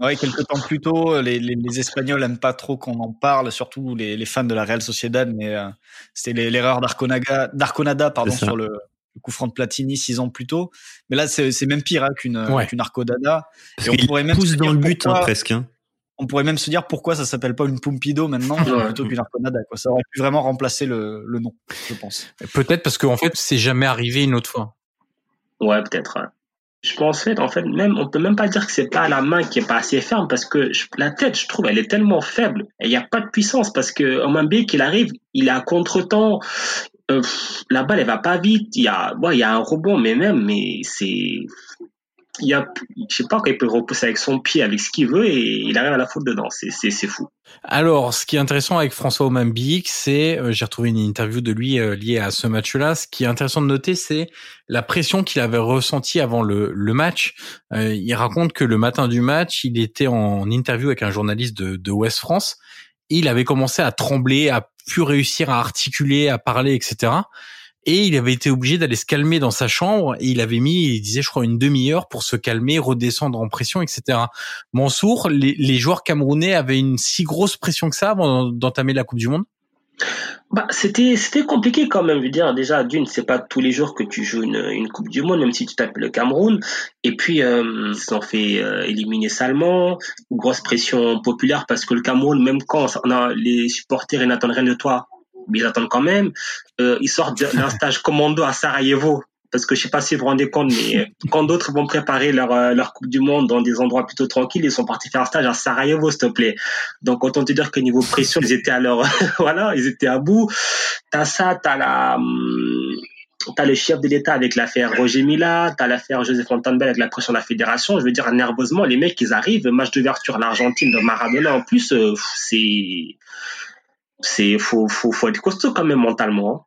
Ouais, quelques temps plus tôt, les, les, les Espagnols aiment pas trop qu'on en parle, surtout les, les, fans de la Real Sociedad, mais euh, c'était l'erreur d'Arconada pardon, sur le, le, coup franc de Platini six ans plus tôt. Mais là, c'est même pire hein, qu'une ouais. qu Arconada. Et on pourrait même pousse dans le but pourquoi, hein, presque. Hein. On pourrait même se dire pourquoi ça s'appelle pas une Pumpido maintenant plutôt qu'une Arconada. Quoi. Ça aurait pu vraiment remplacer le, le nom, je pense. Peut-être parce qu'en fait, c'est jamais arrivé une autre fois. Ouais, peut-être. Je pense en fait, même, on peut même pas dire que c'est pas la main qui est pas assez ferme parce que la tête, je trouve, elle est tellement faible. Il n'y a pas de puissance parce que Omambe, qu'il arrive, il à contre-temps. Euh, la balle, elle va pas vite. Il y a, bon, il y a un rebond, mais même, mais c'est, il a, je sais pas, il peut repousser avec son pied, avec ce qu'il veut, et il arrive à la faute dedans. C'est, c'est, c'est fou. Alors, ce qui est intéressant avec François Omambic, c'est, euh, j'ai retrouvé une interview de lui euh, liée à ce match-là. Ce qui est intéressant de noter, c'est la pression qu'il avait ressentie avant le, le match. Euh, il raconte que le matin du match, il était en interview avec un journaliste de, de Ouest France. Il avait commencé à trembler, à plus réussir à articuler, à parler, etc et il avait été obligé d'aller se calmer dans sa chambre et il avait mis, il disait je crois une demi-heure pour se calmer, redescendre en pression, etc. Mansour, les, joueurs camerounais avaient une si grosse pression que ça avant d'entamer la Coupe du Monde? Bah, c'était compliqué quand même. Je veux dire, déjà, d'une, c'est pas tous les jours que tu joues une, Coupe du Monde, même si tu t'appelles le Cameroun. Et puis, euh, ils fait euh, éliminer salement. Grosse pression populaire parce que le Cameroun, même quand les supporters, n'attendent rien de toi mais ils attendent quand même. Euh, ils sortent d'un stage commando à Sarajevo. Parce que je sais pas si vous vous rendez compte, mais quand d'autres vont préparer leur, euh, leur Coupe du Monde dans des endroits plutôt tranquilles, ils sont partis faire un stage à Sarajevo, s'il te plaît. Donc, autant te dire que niveau pression, ils étaient à leur, voilà, ils étaient à bout. T'as ça, t'as la, hum, t'as le chef de l'État avec l'affaire Roger Mila, t'as l'affaire Joseph Fontainebleau avec la pression de la fédération. Je veux dire, nerveusement, les mecs, ils arrivent, match d'ouverture, l'Argentine de Maradona en plus, euh, c'est, c'est faut, faut, faut être costaud quand même mentalement.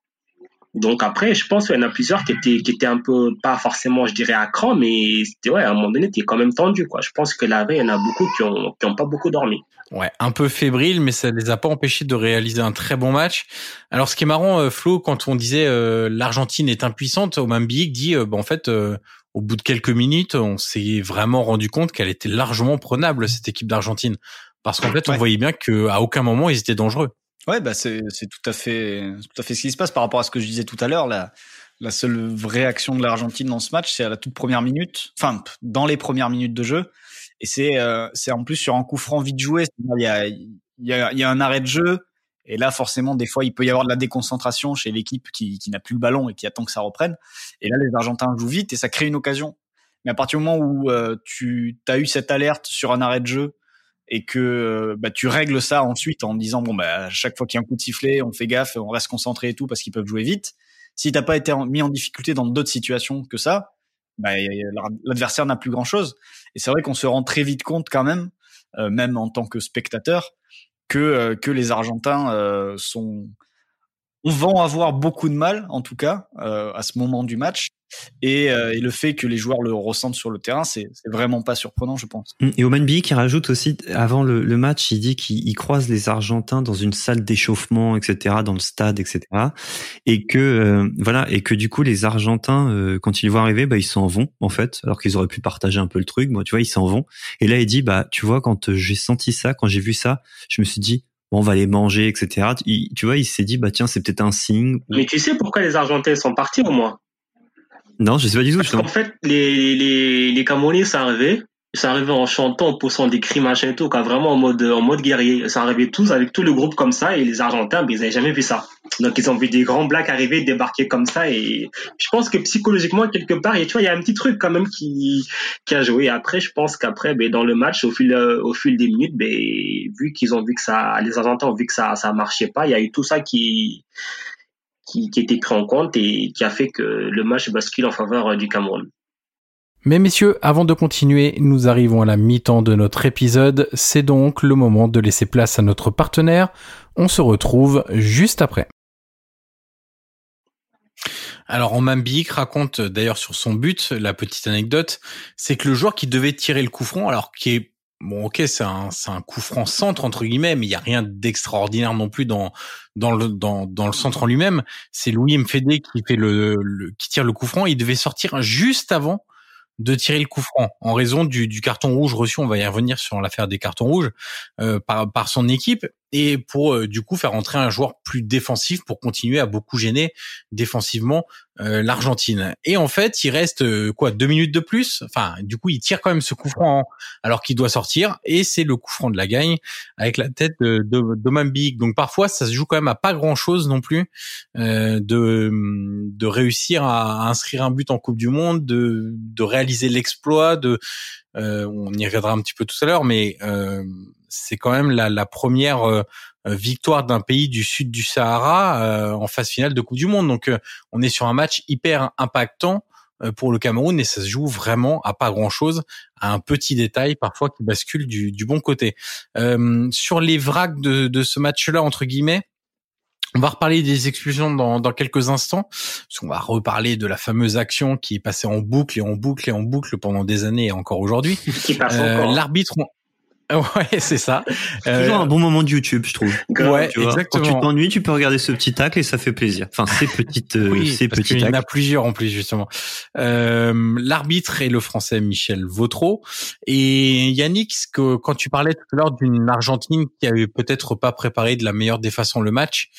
Donc après, je pense qu'il y en a plusieurs qui étaient, qui étaient un peu, pas forcément, je dirais, à cran, mais c'était, ouais, à un moment donné, t'es quand même tendu, quoi. Je pense que la veille, il y en a beaucoup qui ont, qui ont pas beaucoup dormi. Ouais, un peu fébrile, mais ça les a pas empêchés de réaliser un très bon match. Alors, ce qui est marrant, euh, Flo, quand on disait euh, l'Argentine est impuissante, Omambiik dit, euh, bah, en fait, euh, au bout de quelques minutes, on s'est vraiment rendu compte qu'elle était largement prenable cette équipe d'Argentine, parce qu'en fait, on voyait bien qu'à aucun moment ils étaient dangereux. Ouais, bah c'est tout à fait tout à fait ce qui se passe par rapport à ce que je disais tout à l'heure. La la seule vraie action de l'Argentine dans ce match, c'est à la toute première minute, enfin dans les premières minutes de jeu, et c'est euh, c'est en plus sur un coup franc vite joué. Il y a il y a y a un arrêt de jeu, et là forcément des fois il peut y avoir de la déconcentration chez l'équipe qui qui n'a plus le ballon et qui attend que ça reprenne. Et là les Argentins jouent vite et ça crée une occasion. Mais à partir du moment où euh, tu as eu cette alerte sur un arrêt de jeu et que bah, tu règles ça ensuite en disant bon bah à chaque fois qu'il y a un coup de sifflet, on fait gaffe, on reste concentré et tout parce qu'ils peuvent jouer vite. Si t'as pas été mis en difficulté dans d'autres situations que ça, bah, l'adversaire n'a plus grand chose. Et c'est vrai qu'on se rend très vite compte quand même, euh, même en tant que spectateur, que euh, les Argentins euh, sont vont avoir beaucoup de mal, en tout cas, à ce moment du match, Et, et, le fait que les joueurs le ressentent sur le terrain, c'est vraiment pas surprenant, je pense. Mm. Et Oman qui rajoute aussi, avant le, le match, il dit qu'il croise les Argentins dans une salle d'échauffement, etc., dans le stade, etc., et que voilà, et que du coup les Argentins, quand ils voient arriver, bah ils s'en vont en fait, alors qu'ils auraient pu partager un peu le truc. Moi, tu vois, ils s'en vont. Et là, il dit, bah, tu vois, quand j'ai senti ça, quand j'ai vu ça, je me suis dit, bon, on va les manger, etc. tu vois, il s'est dit, bah tiens, c'est peut-être un signe. Mais tu sais pourquoi les Argentins sont partis au moins? Non, je sais pas du tout. Parce qu'en fait, les, les, les Camerounais sont arrivés, ça arrivait en chantant, en poussant des cris, machin et tout, quoi, vraiment en mode, en mode guerrier. Ça arrivait tous avec tout le groupe comme ça, et les Argentins, ben, ils avaient jamais vu ça. Donc, ils ont vu des grands blacks arriver, débarquer comme ça, et je pense que psychologiquement, quelque part, tu vois, il y a un petit truc quand même qui, qui a joué. Après, je pense qu'après, ben, dans le match, au fil, au fil des minutes, ben, vu qu'ils ont vu que ça, les Argentins ont vu que ça, ça marchait pas, il y a eu tout ça qui, qui, qui était pris en compte et qui a fait que le match bascule en faveur du Cameroun. Mais messieurs, avant de continuer, nous arrivons à la mi-temps de notre épisode, c'est donc le moment de laisser place à notre partenaire. On se retrouve juste après. Alors, Mambik raconte d'ailleurs sur son but, la petite anecdote, c'est que le joueur qui devait tirer le coup franc, alors qui est bon, ok, c'est un, un coup franc centre entre guillemets, mais il y a rien d'extraordinaire non plus dans dans le dans, dans le centre en lui-même. C'est Louis Mfede qui fait le, qui tire le coup franc. Il devait sortir juste avant de tirer le coup franc en raison du, du carton rouge reçu. On va y revenir sur l'affaire des cartons rouges euh, par, par son équipe et pour euh, du coup faire entrer un joueur plus défensif pour continuer à beaucoup gêner défensivement euh, l'Argentine. Et en fait, il reste euh, quoi deux minutes de plus? Enfin, du coup, il tire quand même ce coup franc alors qu'il doit sortir et c'est le coup franc de la gagne avec la tête de, de, Donc parfois, ça se joue quand même à pas grand chose non plus de de réussir à, inscrire un but en Coupe du Monde, de de réaliser l'exploit, de on y reviendra un petit peu tout à l'heure, mais c'est quand même la, la première euh, euh, victoire d'un pays du sud du Sahara euh, en phase finale de Coupe du Monde. Donc on est sur un match hyper impactant pour le Cameroun et ça se joue vraiment à pas grand chose, à un petit détail parfois qui bascule du, du bon côté. sur les vracs de, de ce match-là entre guillemets. On va reparler des expulsions dans, dans quelques instants, parce qu'on va reparler de la fameuse action qui est passée en boucle et en boucle et en boucle pendant des années et encore aujourd'hui. Euh, L'arbitre, Ouais, c'est ça. C'est toujours un bon moment de YouTube, je trouve. Ouais, exactement. Quand tu t'ennuies, tu peux regarder ce petit tacle et ça fait plaisir. Enfin, ces petites, euh, oui, ces parce petits Il y en a plusieurs en plus, justement. Euh, L'arbitre est le français Michel Vautreau. Et Yannick, que, quand tu parlais tout à l'heure d'une Argentine qui avait peut-être pas préparé de la meilleure des façons le match,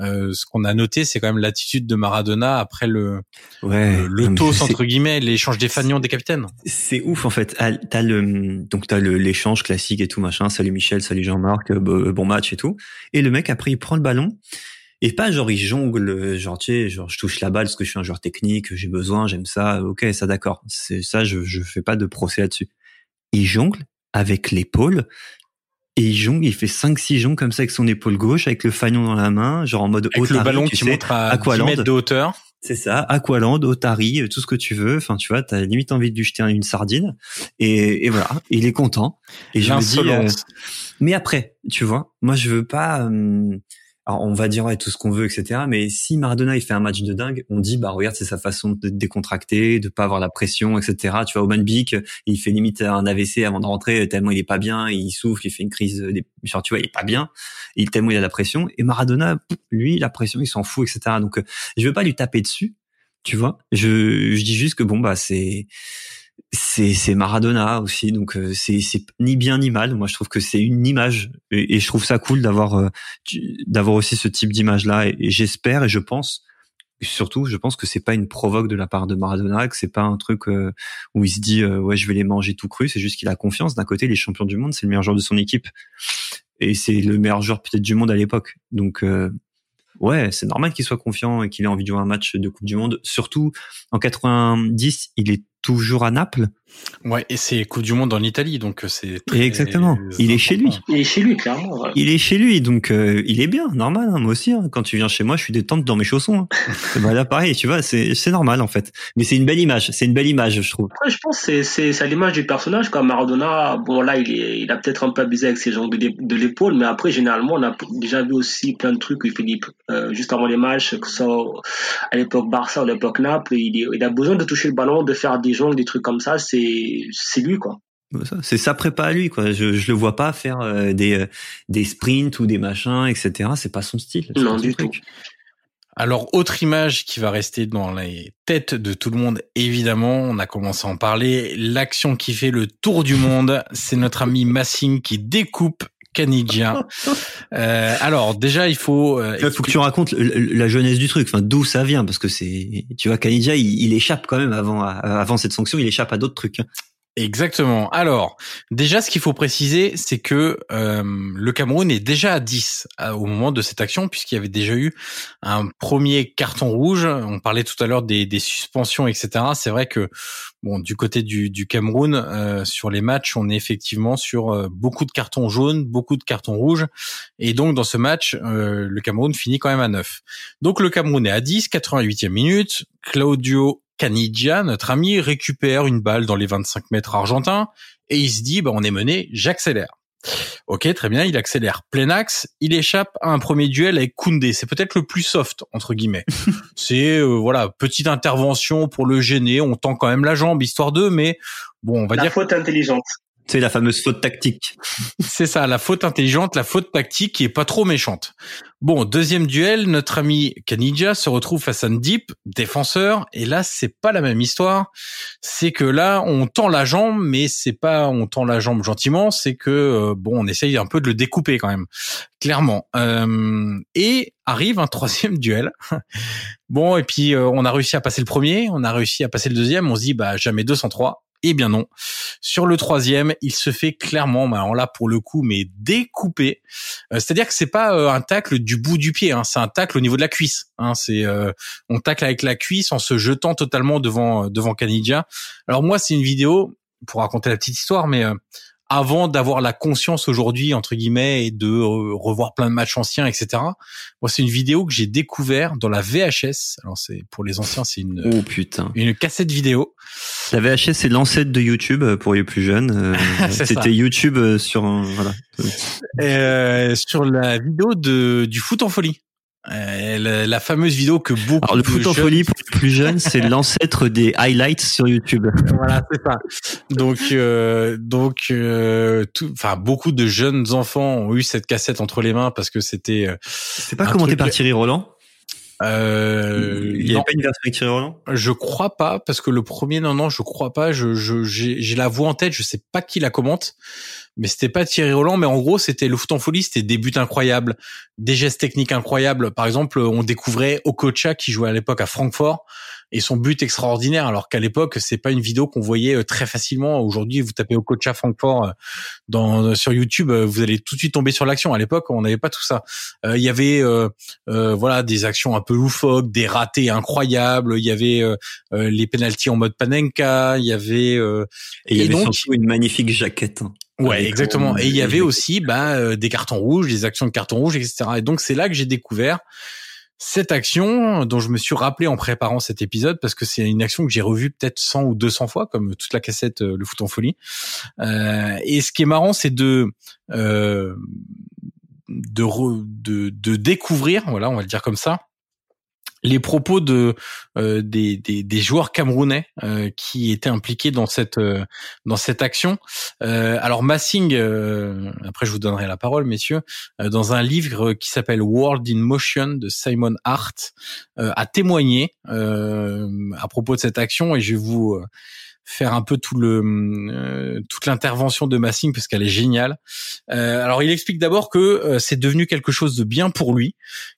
euh, ce qu'on a noté, c'est quand même l'attitude de Maradona après le, ouais, le, le toast, entre guillemets, l'échange des fanions des capitaines. C'est ouf, en fait. Ah, t'as le, donc t'as l'échange classique et tout machin. Salut Michel, salut Jean-Marc, euh, euh, bon match et tout. Et le mec après il prend le ballon et pas genre il jongle, euh, genre tu sais, genre je touche la balle parce que je suis un joueur technique, j'ai besoin, j'aime ça. Ok, ça d'accord. C'est ça, je je fais pas de procès là-dessus. Il jongle avec l'épaule et il jongle, il fait 5-6 jongles comme ça avec son épaule gauche, avec le fanion dans la main, genre en mode avec le ballon qui montre à 10 mètres de hauteur. C'est ça, Aqualand, Otari, tout ce que tu veux. Enfin, tu vois, t'as limite envie de lui jeter une sardine. Et, et voilà, il est content. Et je me dis, euh, mais après, tu vois, moi je veux pas. Euh, alors on va dire ouais, tout ce qu'on veut, etc. Mais si Maradona il fait un match de dingue, on dit bah regarde c'est sa façon de décontracter, de pas avoir la pression, etc. Tu vois, Oman Bik, il fait limite un AVC avant de rentrer tellement il est pas bien, il souffle, il fait une crise, genre tu vois il est pas bien, il tellement il a la pression. Et Maradona, lui la pression il s'en fout, etc. Donc euh, je veux pas lui taper dessus, tu vois. Je je dis juste que bon bah c'est c'est c'est Maradona aussi donc euh, c'est c'est ni bien ni mal. Moi je trouve que c'est une image et, je trouve ça cool d'avoir euh, d'avoir aussi ce type d'image là et, j'espère et je pense surtout je pense que c'est pas une provoque de la part de Maradona que c'est pas un truc euh, où il se dit ouais je vais les manger tout cru. C'est juste qu'il a confiance. D'un côté les champions du monde c'est le meilleur joueur de son équipe et c'est le meilleur joueur peut-être du monde à l'époque. Donc ouais, c'est normal qu'il soit confiant et qu'il ait envie de jouer un match de Coupe du Monde. Surtout en 90, il est toujours à Naples. Ouais, et c'est Coupe du Monde en Italie, donc euh, c'est très exactement. Il est chez lui. Il est chez lui, clairement. ouais. Il est chez lui, donc euh, il est bien, normal. hein, moi aussi, hein. quand tu viens chez moi, je suis détente dans mes chaussons. Hein. bah là, pareil, tu vois, c'est c'est normal en fait. Mais c'est une belle image. C'est une belle image, je trouve. Après, je pense que c'est- à l'image du personnage. Quoi. Maradona, bon là, il, est, il a peut-être un peu abusé avec ses jambes de, l'é- de l'épaule, mais après, généralement, on a déjà vu aussi plein de trucs où des- euh, juste avant les matchs, que ce soit à l'époque Barça ou à l'époque Naples, il, est- il a besoin de toucher le ballon, de faire des jongles, des trucs comme ça. C'est c'est lui, quoi. Bah, ça, C'est sa prépa à lui, quoi. Je, je le vois pas faire euh, des euh, des sprints ou des machins, etc. C'est pas son style. Non, du truc. Alors, autre image qui va rester dans les têtes de tout le monde, évidemment, on a commencé à en parler, l'action qui fait le tour du monde, c'est notre ami Massing qui découpe Canidien. Euh, alors, déjà, il faut... euh, Il faut que tu racontes la jeunesse du truc, enfin d'où ça vient, parce que c'est, tu vois, Kanidia, il, il échappe quand même avant, avant cette sanction, il échappe à d'autres trucs. Exactement. Alors, déjà, ce qu'il faut préciser, c'est que euh, le Cameroun est déjà à 10 à- au moment de cette action, puisqu'il y avait déjà eu un premier carton rouge. On parlait tout à l'heure des, des suspensions, etc. C'est vrai que, bon, du côté du, du Cameroun, euh, sur les matchs, on est effectivement sur euh, beaucoup de cartons jaunes, beaucoup de cartons rouges. Et donc, dans ce match, euh, le Cameroun finit quand même à 9. Donc, le Cameroun est à 10, 88e minute. Claudio Canidia, notre ami, récupère une balle dans les 25 mètres argentins et il se dit, bah, on est mené, j'accélère. Ok, très bien, il accélère plein axe, il échappe à un premier duel avec Koundé. C'est peut-être le plus soft, entre guillemets. C'est, euh, voilà, petite intervention pour le gêner, on tend quand même la jambe, histoire d'eux, mais bon, on va La dire faute intelligente. C'est la fameuse faute tactique. c'est ça, la faute intelligente, la faute tactique qui est pas trop méchante. Bon, deuxième duel, notre ami Kanidja se retrouve face à Ndip, défenseur, et là c'est pas la même histoire. C'est que là on tend la jambe, mais c'est pas on tend la jambe gentiment, c'est que euh, bon on essaye un peu de le découper quand même, clairement. Euh, et arrive un troisième duel. bon et puis euh, on a réussi à passer le premier, on a réussi à passer le deuxième, on se dit bah jamais 203. Eh bien non. Sur le troisième, il se fait clairement, mais alors là pour le coup, mais découpé. Euh, C'est-à-dire que c'est pas euh, un tacle du bout du pied, hein, c'est un tacle au niveau de la cuisse. Hein, c'est euh, on tacle avec la cuisse en se jetant totalement devant euh, devant Canidia. Alors moi, c'est une vidéo pour raconter la petite histoire, mais euh, avant d'avoir la conscience aujourd'hui entre guillemets et de euh, revoir plein de matchs anciens, etc. Moi, c'est une vidéo que j'ai découvert dans la VHS. Alors c'est pour les anciens, c'est une Oh putain. une cassette vidéo. La VHS, c'est l'ancêtre de YouTube euh, pour les plus jeunes. Euh. C'était YouTube sur un, voilà. euh, sur la vidéo de du foot en folie. Euh, la, la fameuse vidéo que beaucoup Alors le foot en folie pour les plus jeunes, c'est l'ancêtre des highlights sur YouTube. voilà c'est ça donc euh, donc euh, tout enfin beaucoup de jeunes enfants ont eu cette cassette entre les mains parce que c'était euh, C'est pas Un commenté truc- par Thierry Roland. euh, Il y non, avait pas une version avec Thierry Roland? je crois pas parce que le premier non non je crois pas je j'ai la voix en tête je sais pas qui la commente mais c'était pas Thierry Roland mais en gros c'était le foot en folie c'était des buts incroyables des gestes techniques incroyables. Par exemple on découvrait Okocha qui jouait à l'époque à Francfort et son but extraordinaire alors qu'à l'époque c'est pas une vidéo qu'on voyait euh, très facilement. Aujourd'hui vous tapez Okocha Francfort euh, dans sur YouTube euh, vous allez tout de suite tomber sur l'action. À l'époque on n'avait pas tout ça. Euh, il y avait euh, euh, voilà des actions un peu loufoques des ratés incroyables. Il y avait euh, euh, les penalties en mode Panenka, il y avait euh, Et il y Et avait donc- surtout une magnifique jaquette. hein. Ouais exactement et il y avait aussi bah, euh, des cartons rouges, des actions de cartons rouges, etc. Et donc c'est là que j'ai découvert cette action dont je me suis rappelé en préparant cet épisode parce que c'est une action que j'ai revue peut-être 100 ou 200 fois comme toute la cassette euh, le foot en folie. Euh, et ce qui est marrant c'est de euh, de, re- de de découvrir voilà on va le dire comme ça les propos de euh, des, des, des joueurs camerounais euh, qui étaient impliqués dans cette euh, dans cette action. Euh, alors Massing, euh, après je vous donnerai la parole, messieurs, euh, dans un livre qui s'appelle World in Motion de Simon Hart, a témoigné à propos de cette action et je vais vous faire un peu tout le euh, toute l'intervention de Massing parce qu'elle est géniale. Euh, alors il explique d'abord que euh, c'est devenu quelque chose de bien pour lui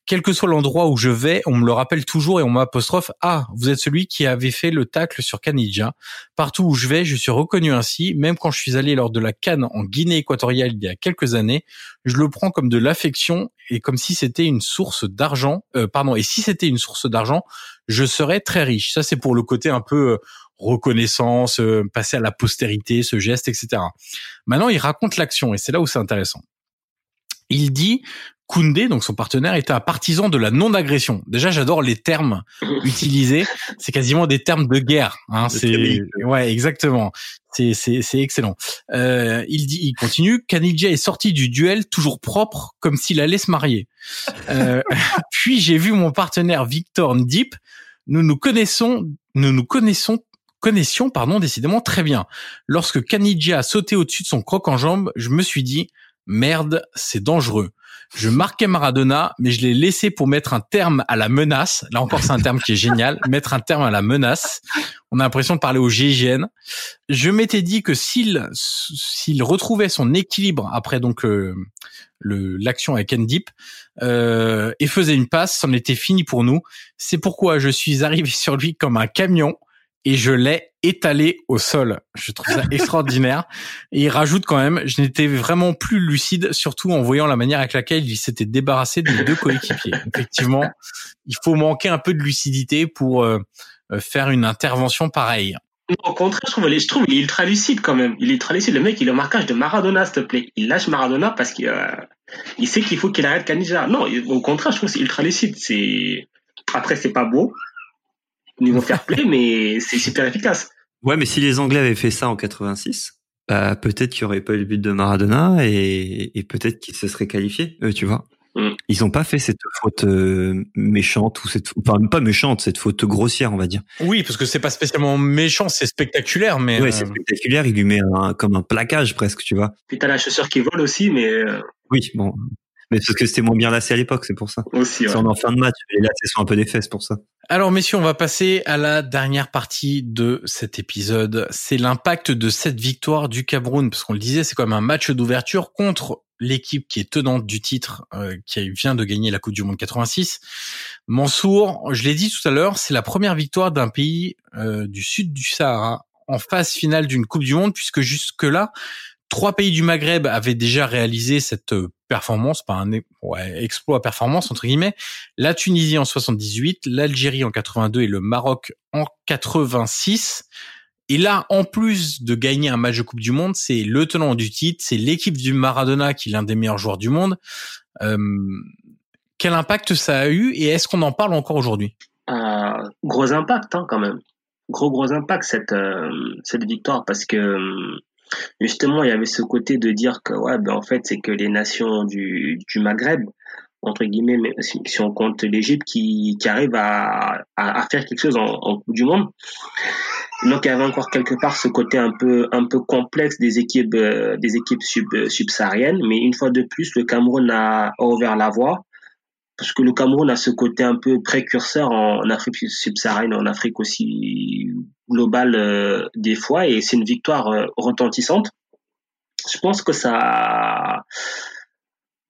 quel que soit l'endroit où je vais, on me le rappelle toujours et on m'apostrophe Ah, vous êtes celui qui avait fait le tacle sur Canidja. Partout où je vais, je suis reconnu ainsi. Même quand je suis allé lors de la Cannes en Guinée équatoriale il y a quelques années, je le prends comme de l'affection et comme si c'était une source d'argent. Euh, pardon. Et si c'était une source d'argent, je serais très riche. Ça, c'est pour le côté un peu euh, reconnaissance, euh, passer à la postérité, ce geste, etc. Maintenant, il raconte l'action et c'est là où c'est intéressant. Il dit Koundé, donc son partenaire, était un partisan de la non-agression. Déjà, j'adore les termes utilisés. C'est quasiment des termes de guerre. Hein. C'est ouais, exactement. C'est c'est c'est excellent. Euh, il dit, il continue. Kanidja est sorti du duel toujours propre, comme s'il allait se marier. Euh, puis j'ai vu mon partenaire Victor Ndip. Nous nous connaissons, nous nous connaissons connaissions, pardon, décidément très bien. Lorsque Kanidja a sauté au-dessus de son croc en jambe, je me suis dit, merde, c'est dangereux. Je marquais Maradona, mais je l'ai laissé pour mettre un terme à la menace. Là encore, c'est un terme qui est génial. Mettre un terme à la menace. On a l'impression de parler au GIGN. Je m'étais dit que s'il s'il retrouvait son équilibre après donc euh, le l'action avec Endip euh, et faisait une passe, c'en était fini pour nous. C'est pourquoi je suis arrivé sur lui comme un camion et je l'ai étalé au sol. Je trouve ça extraordinaire. Et il rajoute quand même, je n'étais vraiment plus lucide, surtout en voyant la manière avec laquelle il s'était débarrassé de mes deux coéquipiers. Effectivement, il faut manquer un peu de lucidité pour euh, euh, faire une intervention pareille. Au contraire, je trouve, je trouve il est ultra lucide quand même. Il est ultra lucide. Le mec, il a le marquage de Maradona, s'il te plaît. Il lâche Maradona parce qu'il euh, il sait qu'il faut qu'il arrête Canija. Non, au contraire, je trouve c'est ultra lucide. C'est après, c'est pas beau, niveau fair play, mais c'est super efficace. Ouais, mais si les Anglais avaient fait ça en 86, bah, peut-être qu'il n'y aurait pas eu le but de Maradona et, et peut-être qu'ils se seraient qualifiés, eux, tu vois. Mm. Ils ont pas fait cette faute euh, méchante ou cette, enfin pas méchante, cette faute grossière, on va dire. Oui, parce que c'est pas spécialement méchant, c'est spectaculaire, mais. Ouais, c'est euh, spectaculaire. Il lui met un, comme un plaquage presque, tu vois. Puis t'as la chaussure qui vole aussi, mais. Euh, oui, bon, mais parce que c'était moins bien lassé à l'époque, c'est pour ça. Aussi, ouais. en fin de match, les lacets sont un peu des fesses pour ça. Alors messieurs, on va passer à la dernière partie de cet épisode. C'est l'impact de cette victoire du Cameroun, parce qu'on le disait, c'est comme un match d'ouverture contre l'équipe qui est tenante du titre, euh, qui vient de gagner la Coupe du Monde 86. Mansour, je l'ai dit tout à l'heure, c'est la première victoire d'un pays euh, du sud du Sahara en phase finale d'une Coupe du Monde, puisque jusque-là, trois pays du Maghreb avaient déjà réalisé cette euh, performance, pas un ouais, exploit performance entre guillemets. La Tunisie en 78, l'Algérie en 82 et le Maroc en 86. Et là, en plus de gagner un match de Coupe du Monde, c'est le tenant du titre, c'est l'équipe du Maradona qui est l'un des meilleurs joueurs du monde. Euh, quel impact ça a eu et est-ce qu'on en parle encore aujourd'hui? Euh, Gros impact hein, quand même. Gros gros impact cette euh, cette victoire parce que justement, il y avait ce côté de dire que, ouais, ben, en fait, c'est que les nations du, du Maghreb, entre guillemets, si on compte l'Égypte, qui, qui arrivent à, à, faire quelque chose en, en Coupe du Monde. Donc il y avait encore quelque part ce côté un peu un peu complexe des équipes euh, des équipes sub, subsahariennes, mais une fois de plus le Cameroun a ouvert la voie parce que le Cameroun a ce côté un peu précurseur en, Afrique subsaharienne, en Afrique aussi globale euh, des fois, et c'est une victoire euh, retentissante. Je pense que ça,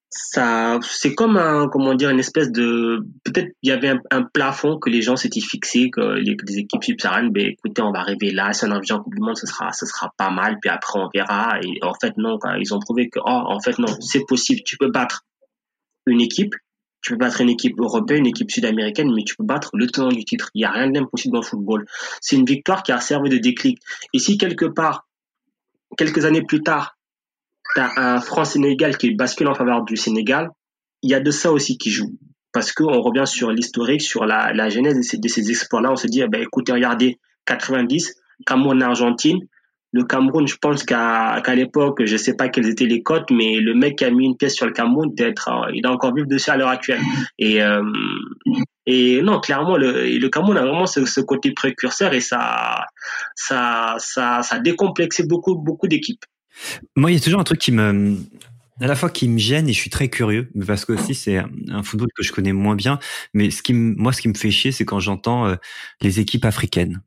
ça, c'est comme un, comment dire, une espèce de, peut-être il y avait un, plafond que les gens s'étaient fixés, que les, équipes subsahariennes, ben écoutez, on va arriver là, si on a en Coupe du Monde, ce sera, ce sera pas mal, puis après on verra. Et en fait non, ils ont prouvé que, oh, en fait non, c'est possible, tu peux battre une équipe tu peux battre une équipe européenne, une équipe sud-américaine, mais tu peux battre le tenant du titre. Il n'y a rien d'impossible dans le football. C'est une victoire qui a servi de déclic. Et si quelque part, quelques années plus tard, tu as un France-Sénégal qui bascule en faveur du Sénégal, il y a de ça aussi qui joue. Parce qu'on revient sur l'historique, sur la, genèse de ces, de ces exploits-là. On se dit, eh ben, écoutez, regardez, 90, Cameroun-Argentine, le Cameroun, je pense qu'à l'époque, je sais pas quelles étaient les cotes, mais le mec qui a mis une pièce sur le Cameroun, peut-être, euh, il a encore vivre dessus à l'heure actuelle. Et euh, et non, clairement, le, le Cameroun a vraiment ce, ce, côté précurseur et ça ça ça ça a décomplexé beaucoup beaucoup d'équipes. Moi, il y a toujours un truc qui me à la fois qui me gêne et je suis très curieux parce que aussi c'est un football que je connais moins bien mais ce qui moi ce qui me fait chier c'est quand j'entends euh, les équipes africaines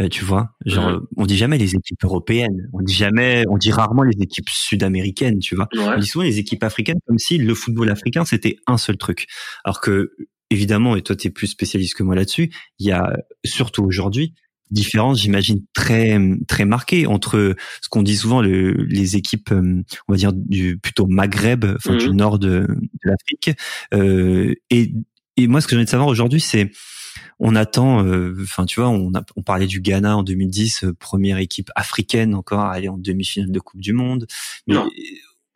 euh, tu vois, genre on dit jamais les équipes européennes, on dit jamais, on dit rarement les équipes sud-américaines, tu vois. On dit souvent les équipes africaines comme si le football africain c'était un seul truc. Alors que évidemment, et toi tu es plus spécialiste que moi là-dessus, il y a surtout aujourd'hui différence, j'imagine très très marquée entre ce qu'on dit souvent le, les équipes, euh, on va dire du plutôt Maghreb, enfin du mmh. nord de, de l'Afrique, euh, et et moi ce que j'ai envie de savoir aujourd'hui c'est on attend. euh, Enfin, tu vois, on, a, on parlait du Ghana en 2010, euh, première équipe africaine encore à aller en demi-finale de Coupe du Monde. Mais, Non.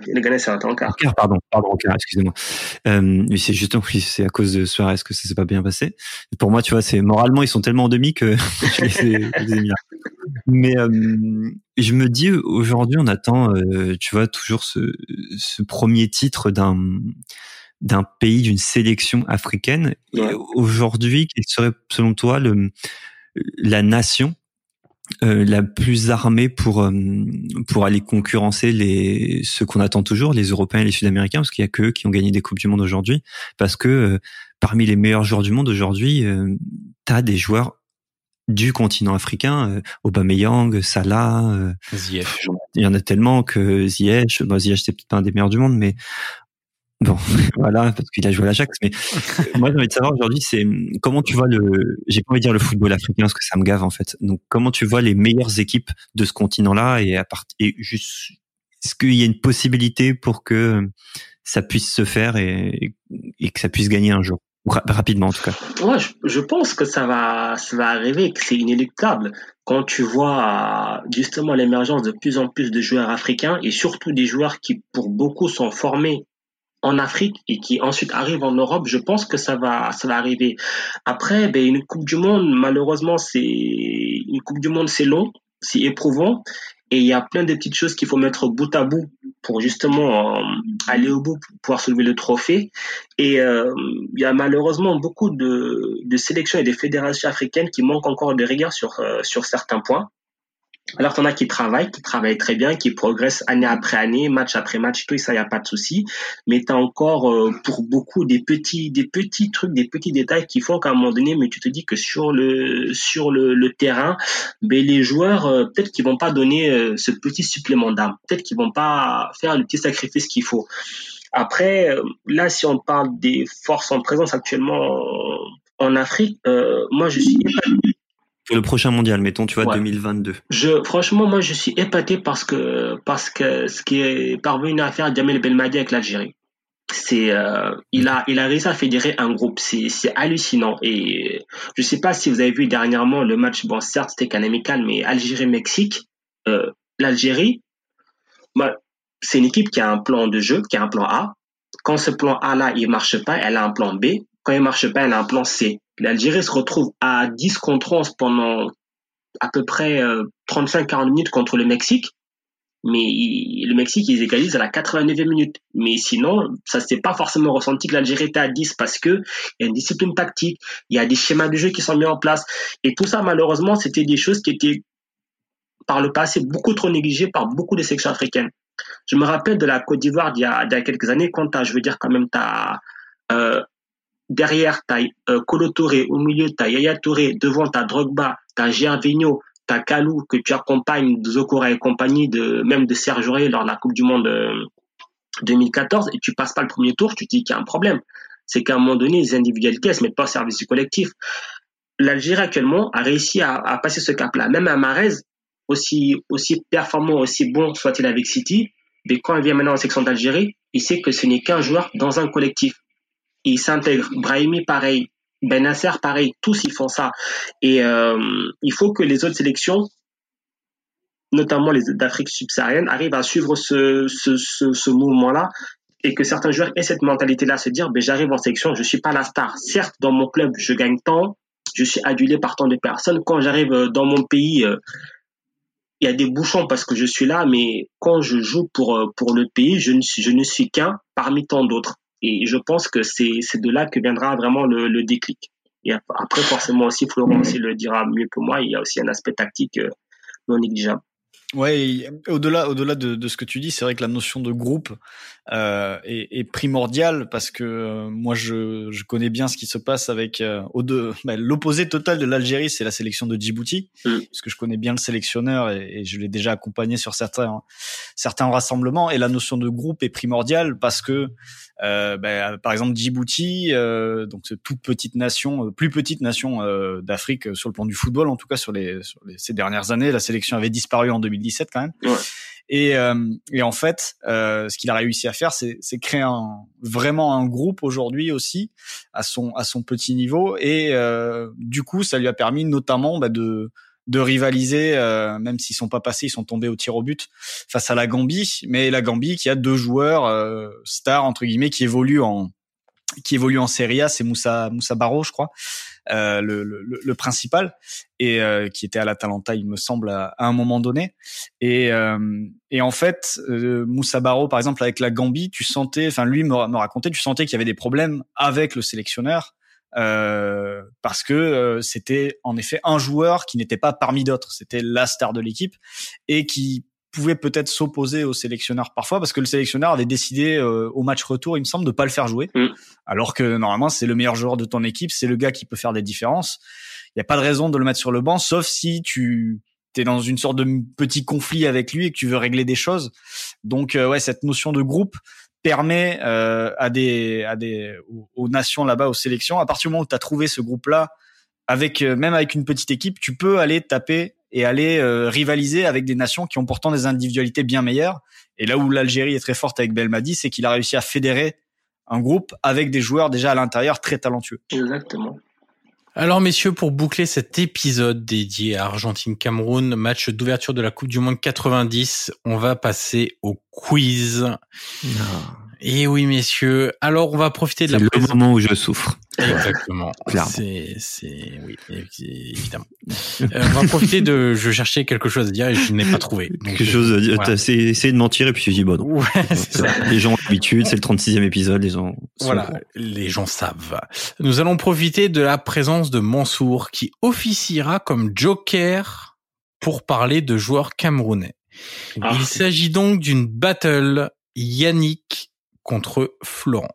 Le Ghana, c'est un temps quart. en quart, pardon, pardon, en quart, excusez-moi. Euh, mais c'est justement, c'est à cause de Suarez que ça s'est pas bien passé. Pour moi, tu vois, c'est moralement, ils sont tellement en demi que je les ai, je les ai mis là. Mais euh, je me dis aujourd'hui, on attend, euh, tu vois, toujours ce, ce premier titre d'un d'un pays, d'une sélection africaine. Et Ouais. Aujourd'hui, quelle serait, selon toi, le, la nation euh, la plus armée pour euh, pour aller concurrencer les ceux qu'on attend toujours, les Européens et les Sud-Américains, parce qu'il y a que eux qui ont gagné des coupes du monde aujourd'hui. Parce que euh, parmi les meilleurs joueurs du monde aujourd'hui, euh, t'as des joueurs du continent africain, euh, Aubameyang, Salah, euh, Ziyech. il y en a tellement que Ziyech, bon, Ziyech c'est peut-être pas un des meilleurs du monde, mais bon, voilà, parce qu'il a joué à l'Ajax. Mais euh, moi, j'ai envie de savoir aujourd'hui, c'est comment tu vois le, j'ai pas envie de dire le football africain parce que ça me gave en fait. Donc, comment tu vois les meilleures équipes de ce continent-là et à part, et juste, est-ce qu'il y a une possibilité pour que ça puisse se faire et, et que ça puisse gagner un jour, Ra- rapidement en tout cas. Ouais, je, je pense que ça va, ça va arriver, que c'est inéluctable. Quand tu vois justement l'émergence de plus en plus de joueurs africains et surtout des joueurs qui, pour beaucoup, sont formés en Afrique et qui ensuite arrivent en Europe, je pense que ça va, ça va arriver. Après, ben, une Coupe du Monde, malheureusement, c'est une Coupe du Monde, c'est long, c'est éprouvant, et il y a plein de petites choses qu'il faut mettre bout à bout pour justement euh, aller au bout, pour pouvoir soulever le trophée. Et euh, il y a malheureusement beaucoup de, de sélections et de fédérations africaines qui manquent encore de rigueur sur, euh, sur certains points. Alors, t'en as qui travaillent, qui travaillent très bien, qui progressent année après année, match après match, tout ça, il n'y a pas de souci. Mais tu as encore, euh, pour beaucoup, des petits, des petits trucs, des petits détails qui font qu'à un moment donné, mais tu te dis que sur le, sur le, le terrain, ben, les joueurs, euh, peut-être qu'ils vont pas donner euh, ce petit supplément d'âme. Peut-être qu'ils vont pas faire le petit sacrifice qu'il faut. Après, euh, là, si on parle des forces en présence actuellement en Afrique, euh, moi, je suis. Pour le prochain mondial, mettons, tu vois, Ouais. 2022. Je, franchement, moi, je suis épaté parce que, parce que ce qui est parvenu à faire Jamel Belmadi avec l'Algérie, c'est, euh, il a, il a réussi à fédérer un groupe. C'est, c'est hallucinant. Et je sais pas si vous avez vu dernièrement le match. Bon, certes, c'était qu'un amical, mais Algérie-Mexique, euh, l'Algérie, bah, c'est une équipe qui a un plan de jeu, qui a un plan A. Quand ce plan A là, il marche pas, elle a un plan B. Quand il marche pas, elle a un plan C. L'Algérie se retrouve à 10 contre 11 pendant à peu près euh, 35-40 minutes contre le Mexique. Mais le Mexique, ils égalisent à la 89e minute. Mais sinon, ça s'est pas forcément ressenti que l'Algérie était à 10 parce que il y a une discipline tactique, il y a des schémas de jeu qui sont mis en place. Et tout ça, malheureusement, c'était des choses qui étaient par le passé beaucoup trop négligées par beaucoup de sections africaines. Je me rappelle de la Côte d'Ivoire d'il y, a, quelques années, quand t'as, je veux dire, quand même, t'as, euh, derrière, t'as euh, Kolo Touré, au milieu, t'as Yaya Touré, devant, t'as Drogba, t'as Gervinho, t'as Kalou, que tu accompagnes de Zokora et compagnie, de, même de Serge lors de la Coupe du Monde euh, 2014, et tu passes pas le premier tour, tu dis qu'il y a un problème. C'est qu'à un moment donné, les individualités, elles se mettent pas au service du collectif. L'Algérie, actuellement, a réussi à, à passer ce cap-là. Même à Marez, aussi, aussi performant, aussi bon soit-il avec City, mais quand il vient maintenant en section d'Algérie, il sait que ce n'est qu'un joueur dans un collectif. Et il s'intègre. Brahimi, pareil. Benasser, pareil. Tous, ils font ça. Et euh, il faut que les autres sélections, notamment les d'Afrique subsaharienne, arrivent à suivre ce, ce mouvement-là et que certains joueurs aient cette mentalité-là, se dire, ben, j'arrive en sélection, je suis pas la star. Certes, dans mon club, je gagne tant, je suis adulé par tant de personnes. Quand j'arrive euh, dans mon pays, euh, il y a des bouchons parce que je suis là, mais quand je joue pour, le pays, ne je ne suis qu'un parmi tant d'autres. Et je pense que c'est, de là que viendra vraiment le, le déclic. Et ap- après, forcément aussi, Florent aussi le dira mieux que moi, il y a aussi un aspect tactique euh, non négligeable. Ouais, au-delà, au-delà de, de ce que tu dis, c'est vrai que la notion de groupe euh, est, est primordiale parce que euh, moi, je, je connais bien ce qui se passe avec euh, au deux, bah, l'opposé total de l'Algérie, c'est la sélection de Djibouti, Mm. parce que je connais bien le sélectionneur et, et je l'ai déjà accompagné sur certains certains rassemblements. Et la notion de groupe est primordiale parce que, euh, bah, par exemple, Djibouti, euh, donc cette toute petite nation, euh, plus petite nation euh, d'Afrique sur le plan du football, en tout cas sur les, sur les ces dernières années, la sélection avait disparu en 2017 quand même. Ouais. Et, euh, et en fait, euh, ce qu'il a réussi à faire, c'est, c'est créer un, vraiment un groupe aujourd'hui aussi à son à son petit niveau. Et euh, du coup, ça lui a permis notamment bah, de de rivaliser, euh, même s'ils sont pas passés, ils sont tombés au tir au but face à la Gambie. Mais la Gambie qui a deux joueurs euh, stars entre guillemets qui évoluent en qui évolue en Serie A, c'est Moussa Moussa Barro, je crois, le, le, le, principal, et euh, qui était à l'Atalanta, il me semble, à, un moment donné. Et, euh, et en fait, euh, Moussa Barro, par exemple, avec la Gambie, tu sentais, enfin lui me, me racontait, tu sentais qu'il y avait des problèmes avec le sélectionneur. Euh, parce que c'était en effet un joueur qui n'était pas parmi d'autres, c'était la star de l'équipe et qui pouvait peut-être s'opposer au sélectionneur parfois parce que le sélectionneur avait décidé euh, au match retour, il me semble, de pas le faire jouer, mm. alors que normalement c'est le meilleur joueur de ton équipe, c'est le gars qui peut faire des différences. Il n'y a pas de raison de le mettre sur le banc, sauf si tu es dans une sorte de petit conflit avec lui et que tu veux régler des choses. Donc euh, ouais, cette notion de groupe permet euh, à des à des aux, aux nations là-bas aux sélections à partir du moment où tu as trouvé ce groupe là avec même avec une petite équipe, tu peux aller taper et aller euh, rivaliser avec des nations qui ont pourtant des individualités bien meilleures. Et là où l'Algérie est très forte avec Belmadi, c'est qu'il a réussi à fédérer un groupe avec des joueurs déjà à l'intérieur très talentueux. Exactement. Alors messieurs, pour boucler cet épisode dédié à Argentine-Cameroun, match d'ouverture de la Coupe du Monde 90, on va passer au quiz. Non. Et oui, messieurs. Alors, on va profiter de la. C'est le moment où je souffre. Exactement. c'est, c'est, oui, évidemment. euh, on va profiter de. Je cherchais quelque chose à dire et je n'ai pas trouvé. quelque chose à dire. Voilà. T'as essayé de mentir et puis tu dis bon. Non. Ouais, c'est ça. Les gens ont l'habitude. C'est le 36e épisode. Les gens. Voilà. Les gens savent. Nous allons profiter de la présence de Mansour qui officiera comme Joker pour parler de joueurs camerounais. Ah. Il s'agit donc d'une battle Yannick contre Florent.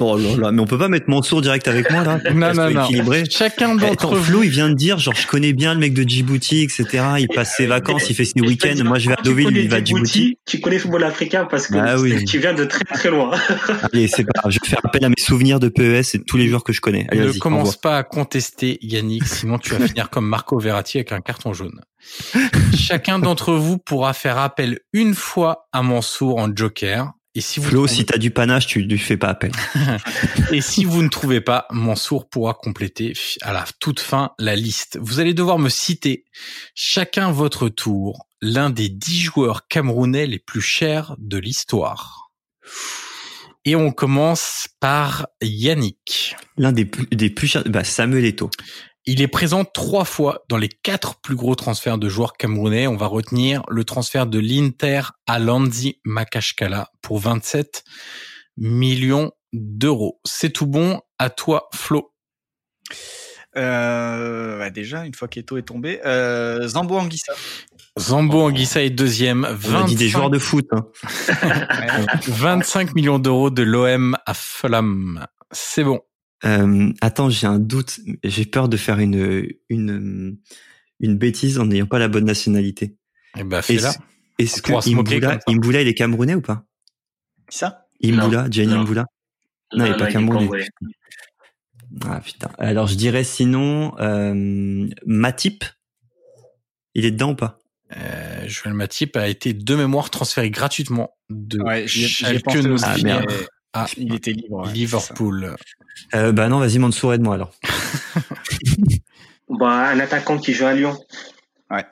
Oh là là, mais on peut pas mettre Mansour direct avec moi là Non non non. Équilibré. Chacun d'entre vous. Flo, il vient de dire genre je connais bien le mec de Djibouti, etc. Il passe ses vacances, il fait ses week-ends. Moi je vais à Deauville, il va à Djibouti. Tu connais le football africain parce que ah, oui. tu viens de très très loin. Allez, c'est pas grave. Je vais faire appel à mes souvenirs de PES et de tous les joueurs que je connais. Allez, ne commence pas à contester Yannick, sinon tu vas finir comme Marco Verratti avec un carton jaune. Chacun d'entre vous pourra faire appel une fois à Mansour en joker et si vous Flo, trouvez... si t'as du panache, tu lui fais pas appel. et si vous ne trouvez pas, Mansour pourra compléter à la toute fin la liste. Vous allez devoir me citer chacun votre tour l'un des dix joueurs camerounais les plus chers de l'histoire. Et on commence par Yannick. L'un des plus, des plus chers, bah Samuel Eto'o. Il est présent trois fois dans les quatre plus gros transferts de joueurs camerounais. On va retenir le transfert de l'Inter à Lanzi Makashkala pour 27 millions d'euros. C'est tout bon. À toi, Flo? Euh, bah déjà, une fois qu'Eto est tombé, euh, Zambo Anguissa. Zambo Anguissa est deuxième. 25... On dit des joueurs de foot. Hein. 25 millions d'euros de l'OM à Fulham. C'est bon. Euh, attends, j'ai un doute. J'ai peur de faire une une une bêtise en n'ayant pas la bonne nationalité. Eh ben, fais-la. Est-ce que Imboula, Imboula, il est camerounais ou pas? Qui ça? Imboula, Gianni Imboula? Non, il est pas camerounais. Ah putain. Alors je dirais sinon euh, Matip. Il est dedans ou pas? Euh, Joël Matip a été de mémoire transféré gratuitement de ouais, j'ai pensé ah, merde. Ah, il était libre. Ouais, Liverpool. Euh, bah non, vas-y, Mansour, aide-moi alors. bah, un attaquant qui joue à Lyon. Ouais.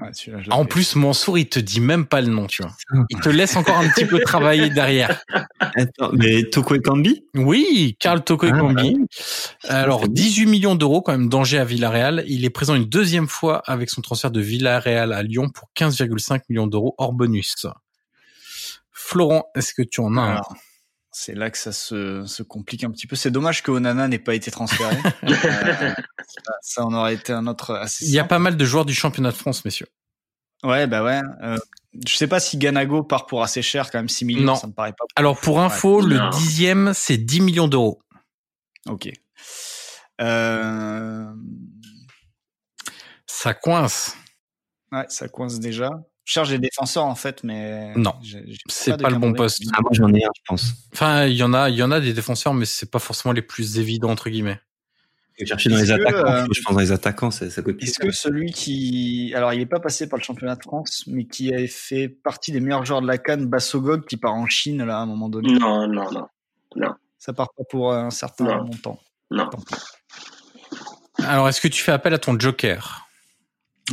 Ouais en plus, Mansour, il te dit même pas le nom, tu vois. Il te laisse encore un petit peu travailler derrière. Attends, mais Toko Ekambi Oui, Karl Toko Ekambi. Ah, alors, 18 millions d'euros quand même danger à Villarreal. Il est présent une deuxième fois avec son transfert de Villarreal à Lyon pour 15,5 millions d'euros hors bonus. Florent, est-ce que tu en as Alors, c'est là que ça se, se, complique un petit peu. C'est dommage que Onana n'ait pas été transféré. euh, ça, ça, en aurait été un autre assez. Il y a pas mal de joueurs du championnat de France, messieurs. Ouais, bah ouais. Euh, je sais pas si Ganago part pour assez cher, quand même 6 millions, non. ça me paraît pas. Alors pour info, ouais. le dixième, c'est 10 millions d'euros. Ok. Euh... Ça coince. Ouais, ça coince déjà. Je cherche des défenseurs en fait, mais non, c'est pas, pas le bon poste. Ah, moi j'en ai un, je pense. Enfin, il y en a, il y en a des défenseurs, mais c'est pas forcément les plus évidents entre guillemets. chercher dans les que, attaquants. euh, Je pense dans les attaquants, ça, ça coûte plus Est-ce que celui qui, alors il est pas passé par le championnat de France, mais qui a fait partie des meilleurs joueurs de la Cannes, Bassogog, qui part en Chine là à un moment donné, Non, non, non. ça part pas pour un certain Non. montant. Non. Alors, est-ce que tu fais appel à ton joker?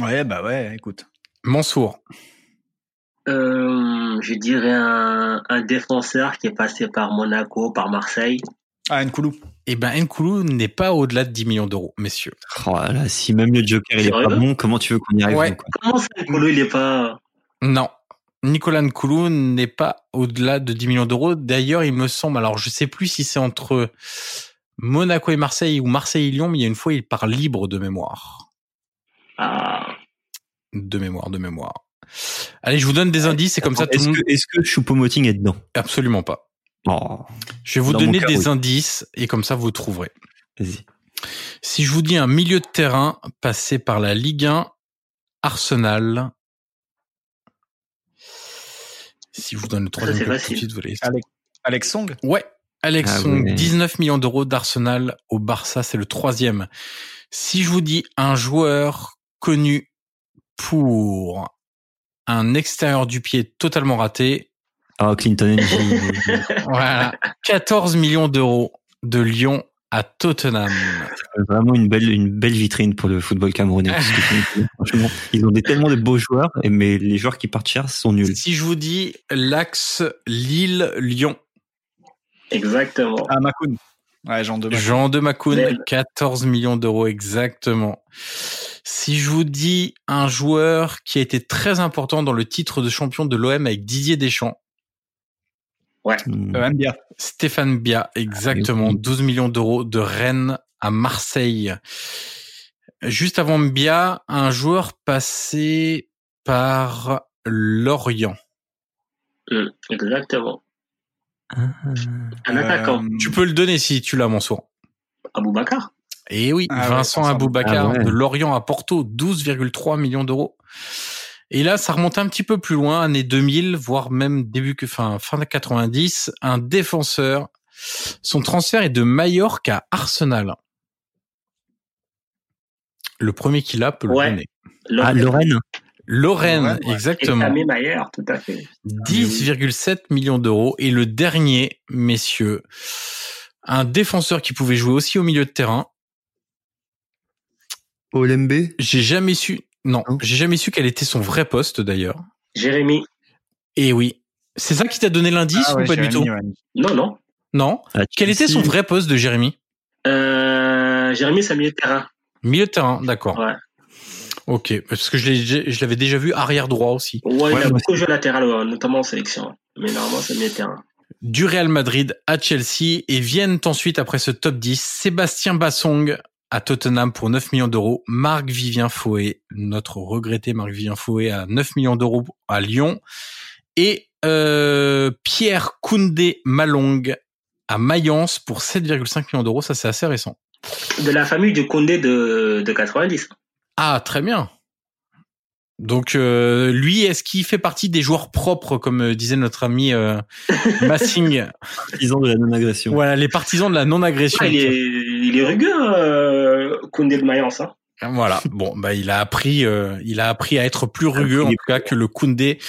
Ouais, bah ouais, écoute. Mansour. Euh, je dirais un, un défenseur qui est passé par Monaco, par Marseille. Ah, Nkoulou. Eh ben, Nkoulou n'est pas au-delà de 10 millions d'euros, messieurs. Oh là là, si même le Joker il est pas bon, comment tu veux qu'on y arrive Ouais. nous, quoi Comment ça, Nkolo, il est pas... Non. Nicolas Nkoulou n'est pas au-delà de 10 millions d'euros. D'ailleurs, il me semble, alors je sais plus si c'est entre Monaco et Marseille ou Marseille et Lyon, mais il y a une fois, il part libre de mémoire. Ah, De mémoire, de mémoire. Allez, je vous donne des indices, c'est comme ça tout Est-ce le monde... que, est-ce que Choupo-Moting est dedans? Absolument pas. Oh, Je vais vous Dans donner cas, des oui. indices et comme ça vous trouverez. vas-y. Si je vous dis un milieu de terrain passé par la Ligue 1, Arsenal. Si je vous donne le troisième club tout de facile. suite, vous allez- Alex Song? Ouais, Alex Ah Song, ouais. 19 millions d'euros d'Arsenal au Barça, c'est le troisième. Si je vous dis un joueur connu pour un extérieur du pied totalement raté, Oh, Clinton NG. voilà, 14 millions d'euros de Lyon à Tottenham. Vraiment une belle, une belle vitrine pour le football camerounais. parce que, franchement, ils ont des, tellement de beaux joueurs, mais les joueurs qui partent cher sont nuls. Si je vous dis l'axe Lille-Lyon, exactement. Ah, Makoun. Ouais, Jean de Makoun. Jean de Macoun, Belle. 14 millions d'euros exactement. Si je vous dis un joueur qui a été très important dans le titre de champion de l'OM avec Didier Deschamps, Hmm. Euh, Mbia. Stéphane Bia, exactement, Ah oui. 12 millions d'euros de Rennes à Marseille. Juste avant Bia, un joueur passé par Lorient. Hum, exactement. Ah. Un attaquant. Euh, Tu peux le donner si tu l'as, Mansour. Aboubacar. Et oui, Ah Vincent Aboubacar Ah ouais. de Lorient à Porto, 12,3 millions d'euros. Et là, ça remonte un petit peu plus loin, année 2000, voire même début que fin fin de 90, un défenseur. Son transfert est de Majorque à Arsenal. Le premier qui l'a peut Ouais. le donner. Ah, Lorraine Lorraine, ouais. exactement. Camille Mayer, tout à fait. 10,7 millions d'euros. Et le dernier, messieurs, un défenseur qui pouvait jouer aussi au milieu de terrain. Olembe J'ai jamais su, non, Non. j'ai jamais su quel était son vrai poste d'ailleurs. Jérémy. Et oui. C'est ça qui t'a donné l'indice Ah ou pas du tout. Non, non. Non. Quel était son vrai poste de Jérémy? Euh, Jérémy, c'est un milieu de terrain. Milieu de terrain, d'accord. Ouais. Ok, parce que je l'ai- je l'avais déjà vu arrière droit aussi. Ouais, il Ouais, a moi beaucoup joué latéral, notamment en sélection. Mais normalement, c'est milieu terrain. Du Real Madrid à Chelsea et viennent ensuite après ce top 10 Sébastien Bassong à Tottenham pour 9 millions d'euros, Marc Vivien Fouet, notre regretté Marc Vivien Fouet à 9 millions d'euros à Lyon et euh, Pierre Koundé Malong à Mayence pour 7,5 millions d'euros, ça c'est assez récent. De la famille du Condé de, de 90. Ah, très bien. Donc euh, lui, est-ce qu'il fait partie des joueurs propres, comme euh, disait notre ami euh, Massing? Partisans de la non-agression. Voilà, les partisans de la non-agression. Ah, il, est, il est rugueux, euh, Koundé de Mayence. Hein. Voilà. Bon, bah il a appris, euh, il a appris à être plus rugueux en tout cas que le Koundé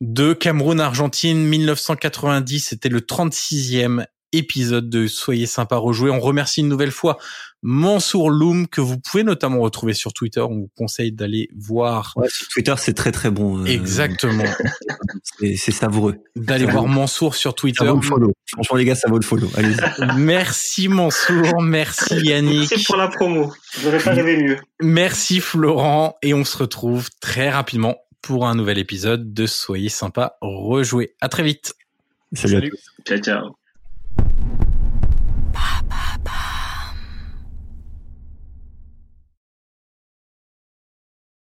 de Cameroun-Argentine 1990. C'était le 36e épisode de Soyez sympa rejouer. On remercie une nouvelle fois Mansour Loum que vous pouvez notamment retrouver sur Twitter. On vous conseille d'aller voir Ouais, sur Twitter, c'est très très bon. euh, exactement, C'est savoureux. d'aller voir Mansour sur Ça Twitter. vaut le follow. Franchement, les gars, ça vaut le follow. Allez. Merci Mansour, merci Yannick. Merci pour la promo. Je n'aurais pas rêvé mieux. Merci Florent et on se retrouve très rapidement pour un nouvel épisode de Soyez sympa rejouer. À très vite. Salut. à Salut. Ciao, ciao.